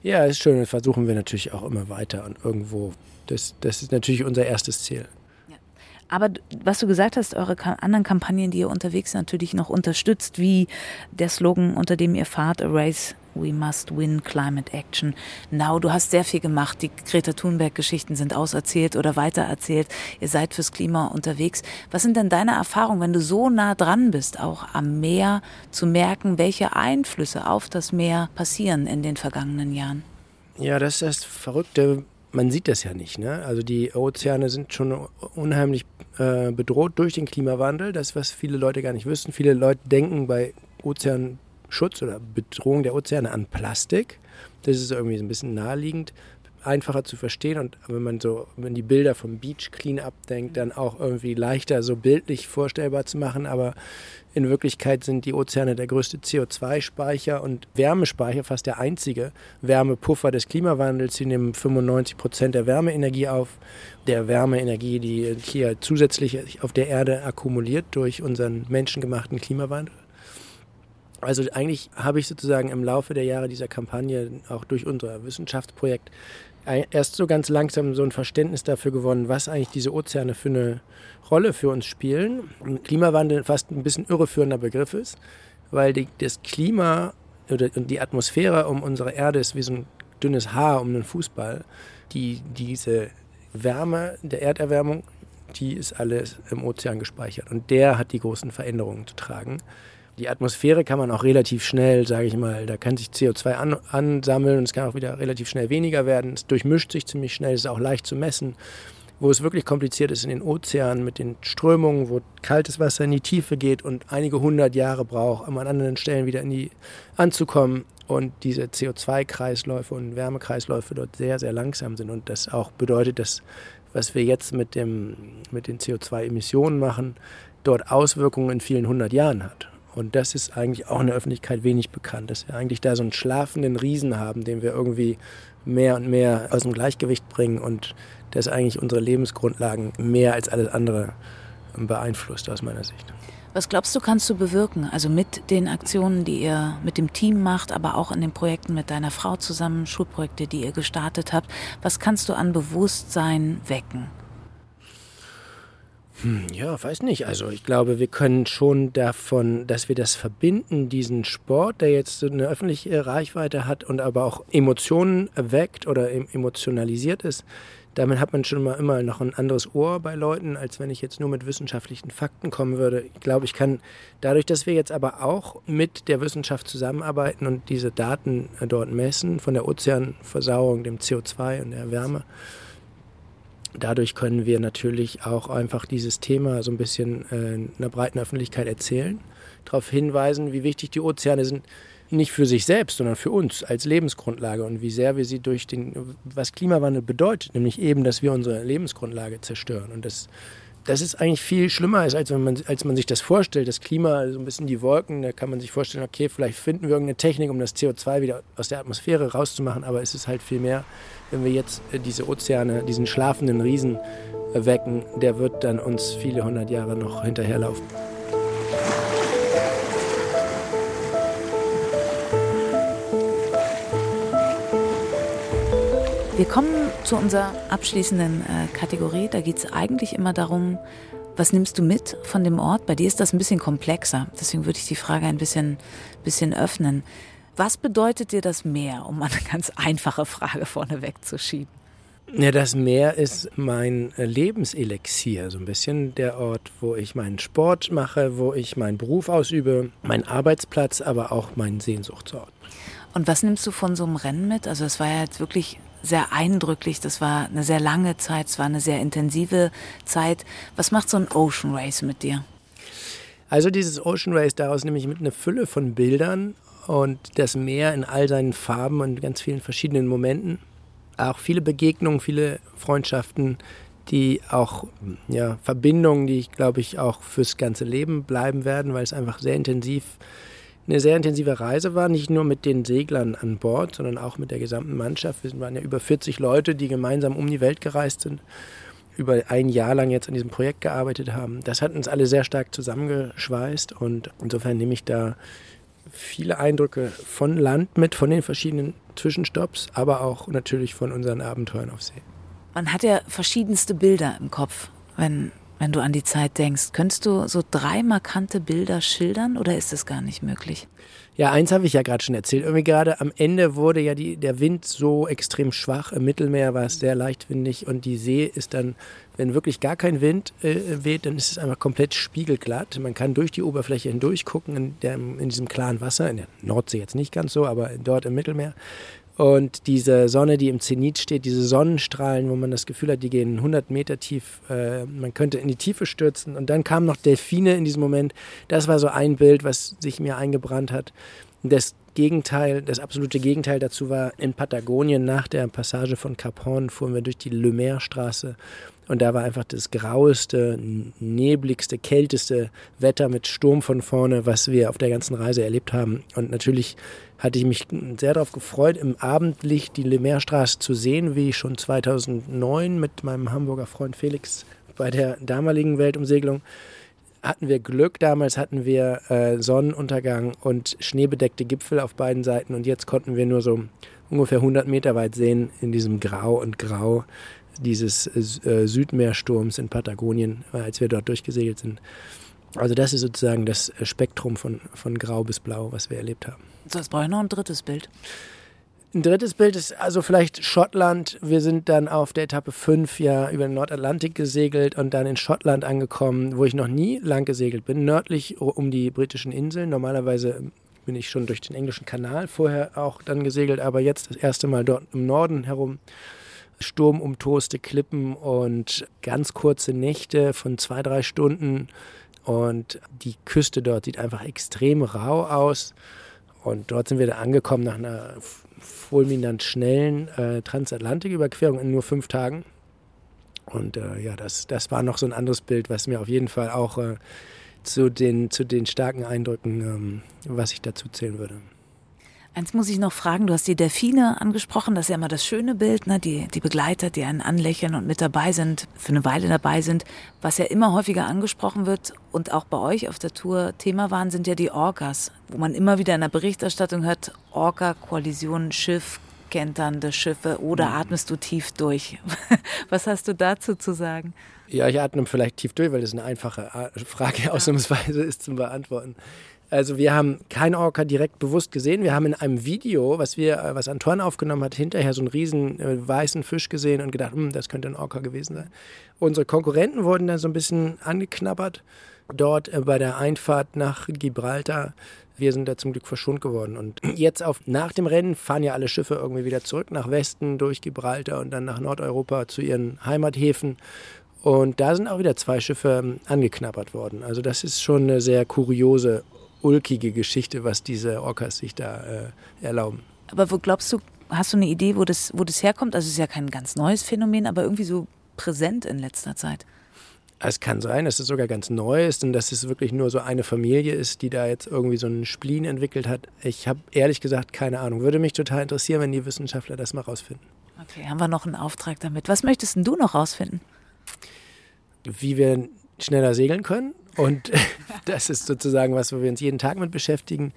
Ja, ist schön. Das versuchen wir natürlich auch immer weiter und irgendwo. Das, das ist natürlich unser erstes Ziel. Aber was du gesagt hast, eure anderen Kampagnen, die ihr unterwegs natürlich noch unterstützt, wie der Slogan, unter dem ihr fahrt, A Race We Must Win Climate Action. Now, du hast sehr viel gemacht. Die Greta Thunberg-Geschichten sind auserzählt oder weitererzählt. Ihr seid fürs Klima unterwegs. Was sind denn deine Erfahrungen, wenn du so nah dran bist, auch am Meer, zu merken, welche Einflüsse auf das Meer passieren in den vergangenen Jahren? Ja, das ist das Verrückte man sieht das ja nicht. Ne? Also die Ozeane sind schon unheimlich äh, bedroht durch den Klimawandel. Das, was viele Leute gar nicht wissen. Viele Leute denken bei Ozeanschutz oder Bedrohung der Ozeane an Plastik. Das ist irgendwie so ein bisschen naheliegend einfacher zu verstehen und wenn man so, wenn die Bilder vom Beach Cleanup denkt, dann auch irgendwie leichter so bildlich vorstellbar zu machen. Aber in Wirklichkeit sind die Ozeane der größte CO2-Speicher und Wärmespeicher, fast der einzige Wärmepuffer des Klimawandels. Sie nehmen 95 Prozent der Wärmeenergie auf, der Wärmeenergie, die hier zusätzlich auf der Erde akkumuliert durch unseren menschengemachten Klimawandel. Also eigentlich habe ich sozusagen im Laufe der Jahre dieser Kampagne, auch durch unser Wissenschaftsprojekt, erst so ganz langsam so ein Verständnis dafür gewonnen, was eigentlich diese Ozeane für eine Rolle für uns spielen. Und Klimawandel fast ein bisschen irreführender Begriff ist, weil die, das Klima oder die Atmosphäre um unsere Erde ist wie so ein dünnes Haar um einen Fußball. Die, diese Wärme der Erderwärmung, die ist alles im Ozean gespeichert und der hat die großen Veränderungen zu tragen. Die Atmosphäre kann man auch relativ schnell, sage ich mal, da kann sich CO2 an, ansammeln und es kann auch wieder relativ schnell weniger werden. Es durchmischt sich ziemlich schnell, es ist auch leicht zu messen. Wo es wirklich kompliziert ist in den Ozeanen mit den Strömungen, wo kaltes Wasser in die Tiefe geht und einige hundert Jahre braucht, um an anderen Stellen wieder in die anzukommen und diese CO2-Kreisläufe und Wärmekreisläufe dort sehr, sehr langsam sind und das auch bedeutet, dass was wir jetzt mit, dem, mit den CO2-Emissionen machen, dort Auswirkungen in vielen hundert Jahren hat. Und das ist eigentlich auch in der Öffentlichkeit wenig bekannt, dass wir eigentlich da so einen schlafenden Riesen haben, den wir irgendwie mehr und mehr aus dem Gleichgewicht bringen und das eigentlich unsere Lebensgrundlagen mehr als alles andere beeinflusst aus meiner Sicht. Was glaubst du, kannst du bewirken? Also mit den Aktionen, die ihr mit dem Team macht, aber auch in den Projekten mit deiner Frau zusammen, Schulprojekte, die ihr gestartet habt. Was kannst du an Bewusstsein wecken? Hm, ja, weiß nicht. Also ich glaube, wir können schon davon, dass wir das verbinden, diesen Sport, der jetzt eine öffentliche Reichweite hat und aber auch Emotionen weckt oder emotionalisiert ist. Damit hat man schon mal immer noch ein anderes Ohr bei Leuten, als wenn ich jetzt nur mit wissenschaftlichen Fakten kommen würde. Ich glaube, ich kann dadurch, dass wir jetzt aber auch mit der Wissenschaft zusammenarbeiten und diese Daten dort messen, von der Ozeanversauerung, dem CO2 und der Wärme, Dadurch können wir natürlich auch einfach dieses Thema so ein bisschen äh, einer breiten Öffentlichkeit erzählen, darauf hinweisen, wie wichtig die Ozeane sind, nicht für sich selbst, sondern für uns als Lebensgrundlage und wie sehr wir sie durch den, was Klimawandel bedeutet, nämlich eben, dass wir unsere Lebensgrundlage zerstören. Und das das ist eigentlich viel schlimmer, als wenn man, als man sich das vorstellt. Das Klima, so ein bisschen die Wolken, da kann man sich vorstellen, okay, vielleicht finden wir irgendeine Technik, um das CO2 wieder aus der Atmosphäre rauszumachen, aber es ist halt viel mehr, wenn wir jetzt äh, diese Ozeane, diesen schlafenden Riesen äh, wecken, der wird dann uns viele hundert Jahre noch hinterherlaufen. Wir kommen zu unserer abschließenden äh, Kategorie. Da geht es eigentlich immer darum, was nimmst du mit von dem Ort? Bei dir ist das ein bisschen komplexer. Deswegen würde ich die Frage ein bisschen, bisschen öffnen. Was bedeutet dir das Meer, um eine ganz einfache Frage vorneweg zu schieben? Ja, das Meer ist mein äh, Lebenselixier, so ein bisschen der Ort, wo ich meinen Sport mache, wo ich meinen Beruf ausübe, mein Arbeitsplatz, aber auch mein Sehnsuchtsort. Und was nimmst du von so einem Rennen mit? Also es war ja jetzt wirklich sehr eindrücklich. Das war eine sehr lange Zeit, es war eine sehr intensive Zeit. Was macht so ein Ocean Race mit dir? Also dieses Ocean Race, daraus nehme ich mit einer Fülle von Bildern und das Meer in all seinen Farben und ganz vielen verschiedenen Momenten. Auch viele Begegnungen, viele Freundschaften, die auch ja, Verbindungen, die ich glaube ich auch fürs ganze Leben bleiben werden, weil es einfach sehr intensiv ist eine sehr intensive Reise war, nicht nur mit den Seglern an Bord, sondern auch mit der gesamten Mannschaft. Wir waren ja über 40 Leute, die gemeinsam um die Welt gereist sind, über ein Jahr lang jetzt an diesem Projekt gearbeitet haben. Das hat uns alle sehr stark zusammengeschweißt und insofern nehme ich da viele Eindrücke von Land mit, von den verschiedenen Zwischenstopps, aber auch natürlich von unseren Abenteuern auf See. Man hat ja verschiedenste Bilder im Kopf, wenn wenn du an die Zeit denkst. Könntest du so drei markante Bilder schildern oder ist das gar nicht möglich? Ja, eins habe ich ja gerade schon erzählt. Irgendwie gerade am Ende wurde ja die, der Wind so extrem schwach. Im Mittelmeer war es sehr leichtwindig und die See ist dann, wenn wirklich gar kein Wind äh, weht, dann ist es einfach komplett spiegelglatt. Man kann durch die Oberfläche hindurch gucken in, der, in diesem klaren Wasser, in der Nordsee jetzt nicht ganz so, aber dort im Mittelmeer. Und diese Sonne, die im Zenit steht, diese Sonnenstrahlen, wo man das Gefühl hat, die gehen 100 Meter tief, äh, man könnte in die Tiefe stürzen. Und dann kamen noch Delfine in diesem Moment. Das war so ein Bild, was sich mir eingebrannt hat. Das Gegenteil, das absolute Gegenteil dazu war in Patagonien nach der Passage von Cap Horn fuhren wir durch die Le Maire Straße und da war einfach das graueste, nebligste, kälteste Wetter mit Sturm von vorne, was wir auf der ganzen Reise erlebt haben. Und natürlich hatte ich mich sehr darauf gefreut, im Abendlicht die Le Maire Straße zu sehen, wie schon 2009 mit meinem Hamburger Freund Felix bei der damaligen Weltumsegelung hatten wir Glück. Damals hatten wir äh, Sonnenuntergang und schneebedeckte Gipfel auf beiden Seiten und jetzt konnten wir nur so ungefähr 100 Meter weit sehen in diesem Grau und Grau dieses äh, Südmeersturms in Patagonien, äh, als wir dort durchgesegelt sind. Also das ist sozusagen das Spektrum von, von Grau bis Blau, was wir erlebt haben. So, jetzt brauche ich noch ein drittes Bild. Ein drittes Bild ist also vielleicht Schottland. Wir sind dann auf der Etappe 5 ja über den Nordatlantik gesegelt und dann in Schottland angekommen, wo ich noch nie lang gesegelt bin, nördlich um die britischen Inseln. Normalerweise bin ich schon durch den englischen Kanal vorher auch dann gesegelt, aber jetzt das erste Mal dort im Norden herum. Sturmumtoste Klippen und ganz kurze Nächte von zwei, drei Stunden. Und die Küste dort sieht einfach extrem rau aus. Und dort sind wir dann angekommen nach einer fulminant schnellen äh, Transatlantiküberquerung in nur fünf Tagen. Und äh, ja, das, das war noch so ein anderes Bild, was mir auf jeden Fall auch äh, zu, den, zu den starken Eindrücken, ähm, was ich dazu zählen würde. Eins muss ich noch fragen, du hast die Delfine angesprochen, das ist ja immer das schöne Bild, ne? die, die Begleiter, die einen anlächeln und mit dabei sind, für eine Weile dabei sind. Was ja immer häufiger angesprochen wird und auch bei euch auf der Tour Thema waren, sind ja die Orcas, wo man immer wieder in der Berichterstattung hört, Orca-Kollision, Schiff, kenternde Schiffe oder mhm. atmest du tief durch? Was hast du dazu zu sagen? Ja, ich atme vielleicht tief durch, weil das eine einfache Frage ausnahmsweise ist zum Beantworten. Also wir haben kein Orca direkt bewusst gesehen. Wir haben in einem Video, was wir, äh, was Antoine aufgenommen hat, hinterher so einen riesen äh, weißen Fisch gesehen und gedacht, hm, das könnte ein Orca gewesen sein. Unsere Konkurrenten wurden dann so ein bisschen angeknabbert dort äh, bei der Einfahrt nach Gibraltar. Wir sind da zum Glück verschont geworden. Und jetzt auf, nach dem Rennen fahren ja alle Schiffe irgendwie wieder zurück nach Westen durch Gibraltar und dann nach Nordeuropa zu ihren Heimathäfen. Und da sind auch wieder zwei Schiffe ähm, angeknabbert worden. Also das ist schon eine sehr kuriose ulkige Geschichte, was diese Orcas sich da äh, erlauben. Aber wo glaubst du, hast du eine Idee, wo das, wo das herkommt? Also es ist ja kein ganz neues Phänomen, aber irgendwie so präsent in letzter Zeit. Es kann sein, dass es sogar ganz neu ist und dass es wirklich nur so eine Familie ist, die da jetzt irgendwie so einen Spleen entwickelt hat. Ich habe ehrlich gesagt keine Ahnung. Würde mich total interessieren, wenn die Wissenschaftler das mal rausfinden. Okay, haben wir noch einen Auftrag damit. Was möchtest du noch rausfinden? Wie wir schneller segeln können und das ist sozusagen was, wo wir uns jeden Tag mit beschäftigen.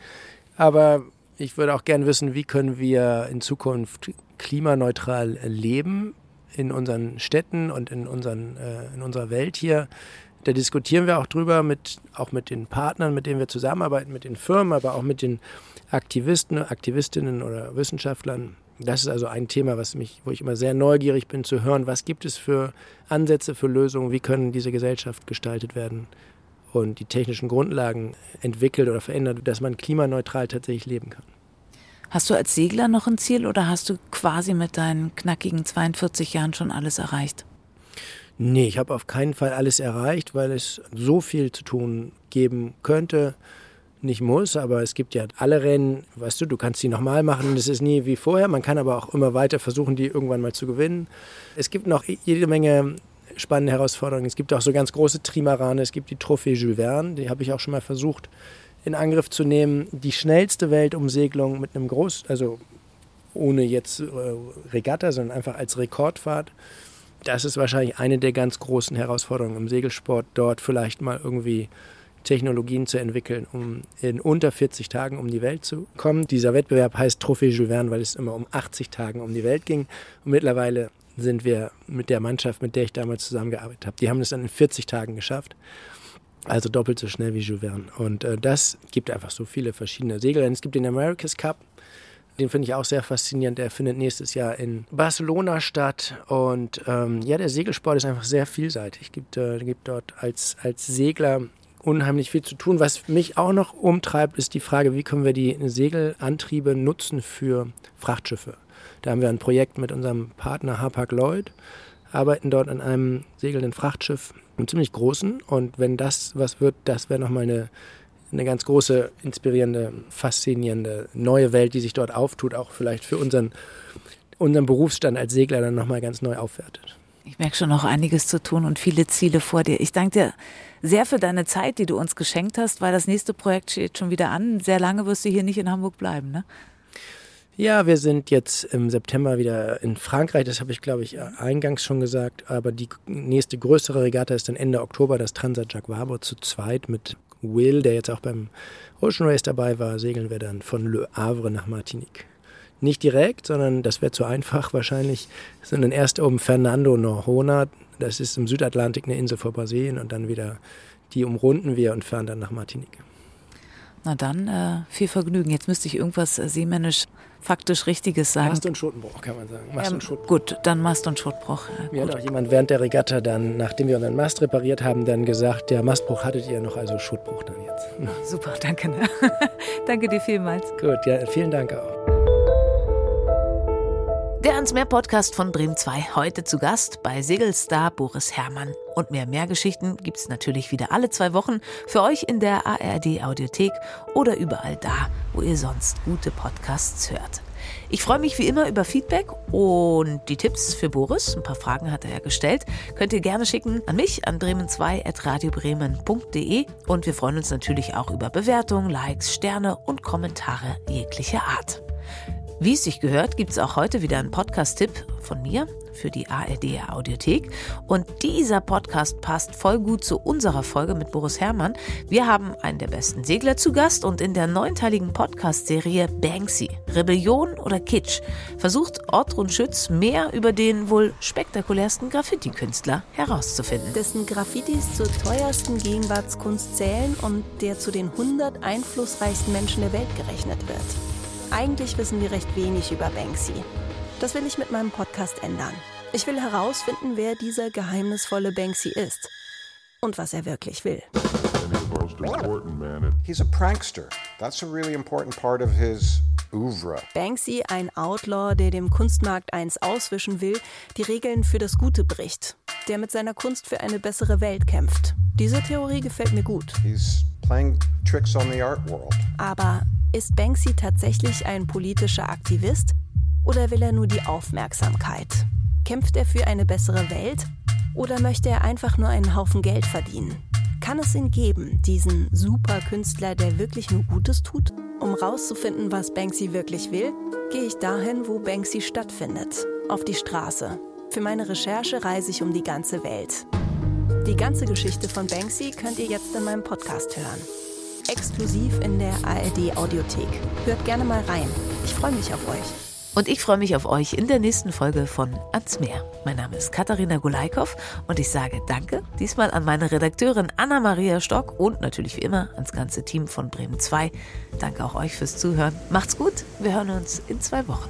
Aber ich würde auch gerne wissen, wie können wir in Zukunft klimaneutral leben in unseren Städten und in, unseren, äh, in unserer Welt hier. Da diskutieren wir auch drüber, mit, auch mit den Partnern, mit denen wir zusammenarbeiten, mit den Firmen, aber auch mit den Aktivisten, Aktivistinnen oder Wissenschaftlern. Das ist also ein Thema, was mich, wo ich immer sehr neugierig bin zu hören, was gibt es für Ansätze, für Lösungen, wie können diese Gesellschaft gestaltet werden und die technischen Grundlagen entwickelt oder verändert, dass man klimaneutral tatsächlich leben kann. Hast du als Segler noch ein Ziel oder hast du quasi mit deinen knackigen 42 Jahren schon alles erreicht? Nee, ich habe auf keinen Fall alles erreicht, weil es so viel zu tun geben könnte nicht muss, aber es gibt ja alle Rennen, weißt du, du kannst die nochmal machen, das ist nie wie vorher. Man kann aber auch immer weiter versuchen, die irgendwann mal zu gewinnen. Es gibt noch jede Menge spannende Herausforderungen. Es gibt auch so ganz große Trimarane, es gibt die Trophäe Jules Verne, die habe ich auch schon mal versucht in Angriff zu nehmen. Die schnellste Weltumsegelung mit einem Groß, also ohne jetzt äh, Regatta, sondern einfach als Rekordfahrt. Das ist wahrscheinlich eine der ganz großen Herausforderungen im Segelsport, dort vielleicht mal irgendwie Technologien zu entwickeln, um in unter 40 Tagen um die Welt zu kommen. Dieser Wettbewerb heißt Trophäe Jules Verne, weil es immer um 80 Tagen um die Welt ging. Und mittlerweile sind wir mit der Mannschaft, mit der ich damals zusammengearbeitet habe, die haben es dann in 40 Tagen geschafft. Also doppelt so schnell wie Jules Verne. Und äh, das gibt einfach so viele verschiedene Segel. Es gibt den America's Cup, den finde ich auch sehr faszinierend. Der findet nächstes Jahr in Barcelona statt. Und ähm, ja, der Segelsport ist einfach sehr vielseitig. Es gibt, äh, gibt dort als, als Segler unheimlich viel zu tun. Was mich auch noch umtreibt, ist die Frage, wie können wir die Segelantriebe nutzen für Frachtschiffe. Da haben wir ein Projekt mit unserem Partner Hapag Lloyd, arbeiten dort an einem segelnden Frachtschiff, einem ziemlich großen. Und wenn das was wird, das wäre nochmal eine, eine ganz große, inspirierende, faszinierende neue Welt, die sich dort auftut, auch vielleicht für unseren, unseren Berufsstand als Segler dann nochmal ganz neu aufwertet. Ich merke schon noch einiges zu tun und viele Ziele vor dir. Ich danke dir sehr für deine Zeit, die du uns geschenkt hast, weil das nächste Projekt steht schon wieder an. Sehr lange wirst du hier nicht in Hamburg bleiben, ne? Ja, wir sind jetzt im September wieder in Frankreich, das habe ich, glaube ich, eingangs schon gesagt. Aber die nächste größere Regatta ist dann Ende Oktober, das Transat Jacques Vabre zu zweit mit Will, der jetzt auch beim Ocean Race dabei war, segeln wir dann von Le Havre nach Martinique. Nicht direkt, sondern das wäre zu einfach wahrscheinlich, sondern erst um Fernando Noronha, das ist im Südatlantik eine Insel vor Brasilien und dann wieder, die umrunden wir und fahren dann nach Martinique. Na dann, äh, viel Vergnügen. Jetzt müsste ich irgendwas äh, seemännisch faktisch Richtiges sagen. Mast und Schottenbruch, kann man sagen. Mast ähm, und Schottenbruch. Gut, dann Mast und Schottenbruch. Mir hat auch jemand während der Regatta dann, nachdem wir unseren Mast repariert haben, dann gesagt, der Mastbruch hattet ihr noch, also Schottenbruch dann jetzt. Super, danke. Ne? danke dir vielmals. Gut, ja, vielen Dank auch. Der ans Meer Podcast von Bremen 2. Heute zu Gast bei Segelstar Boris Herrmann. Und mehr Mehrgeschichten gibt es natürlich wieder alle zwei Wochen für euch in der ARD Audiothek oder überall da, wo ihr sonst gute Podcasts hört. Ich freue mich wie immer über Feedback und die Tipps für Boris. Ein paar Fragen hat er ja gestellt. Könnt ihr gerne schicken an mich an bremen2.radiobremen.de und wir freuen uns natürlich auch über Bewertungen, Likes, Sterne und Kommentare jeglicher Art. Wie es sich gehört, gibt es auch heute wieder einen Podcast-Tipp von mir für die ARD Audiothek. Und dieser Podcast passt voll gut zu unserer Folge mit Boris Herrmann. Wir haben einen der besten Segler zu Gast und in der neunteiligen Podcast-Serie Banksy, Rebellion oder Kitsch, versucht Ortrun Schütz mehr über den wohl spektakulärsten Graffiti-Künstler herauszufinden. Dessen Graffitis zur teuersten Gegenwartskunst zählen und der zu den 100 einflussreichsten Menschen der Welt gerechnet wird. Eigentlich wissen wir recht wenig über Banksy. Das will ich mit meinem Podcast ändern. Ich will herausfinden, wer dieser geheimnisvolle Banksy ist und was er wirklich will. He's a prankster. That's a really important part of his oeuvre. Banksy, ein Outlaw, der dem Kunstmarkt eins auswischen will, die Regeln für das Gute bricht, der mit seiner Kunst für eine bessere Welt kämpft. Diese Theorie gefällt mir gut. He's playing tricks on the art world. Aber ist Banksy tatsächlich ein politischer Aktivist oder will er nur die Aufmerksamkeit? Kämpft er für eine bessere Welt oder möchte er einfach nur einen Haufen Geld verdienen? Kann es ihn geben, diesen Superkünstler, der wirklich nur Gutes tut? Um rauszufinden, was Banksy wirklich will, gehe ich dahin, wo Banksy stattfindet, auf die Straße. Für meine Recherche reise ich um die ganze Welt. Die ganze Geschichte von Banksy könnt ihr jetzt in meinem Podcast hören exklusiv in der ARD Audiothek. Hört gerne mal rein. Ich freue mich auf euch. Und ich freue mich auf euch in der nächsten Folge von Ans Meer. Mein Name ist Katharina Gulaikow und ich sage Danke diesmal an meine Redakteurin Anna-Maria Stock und natürlich wie immer ans ganze Team von Bremen 2. Danke auch euch fürs Zuhören. Macht's gut. Wir hören uns in zwei Wochen.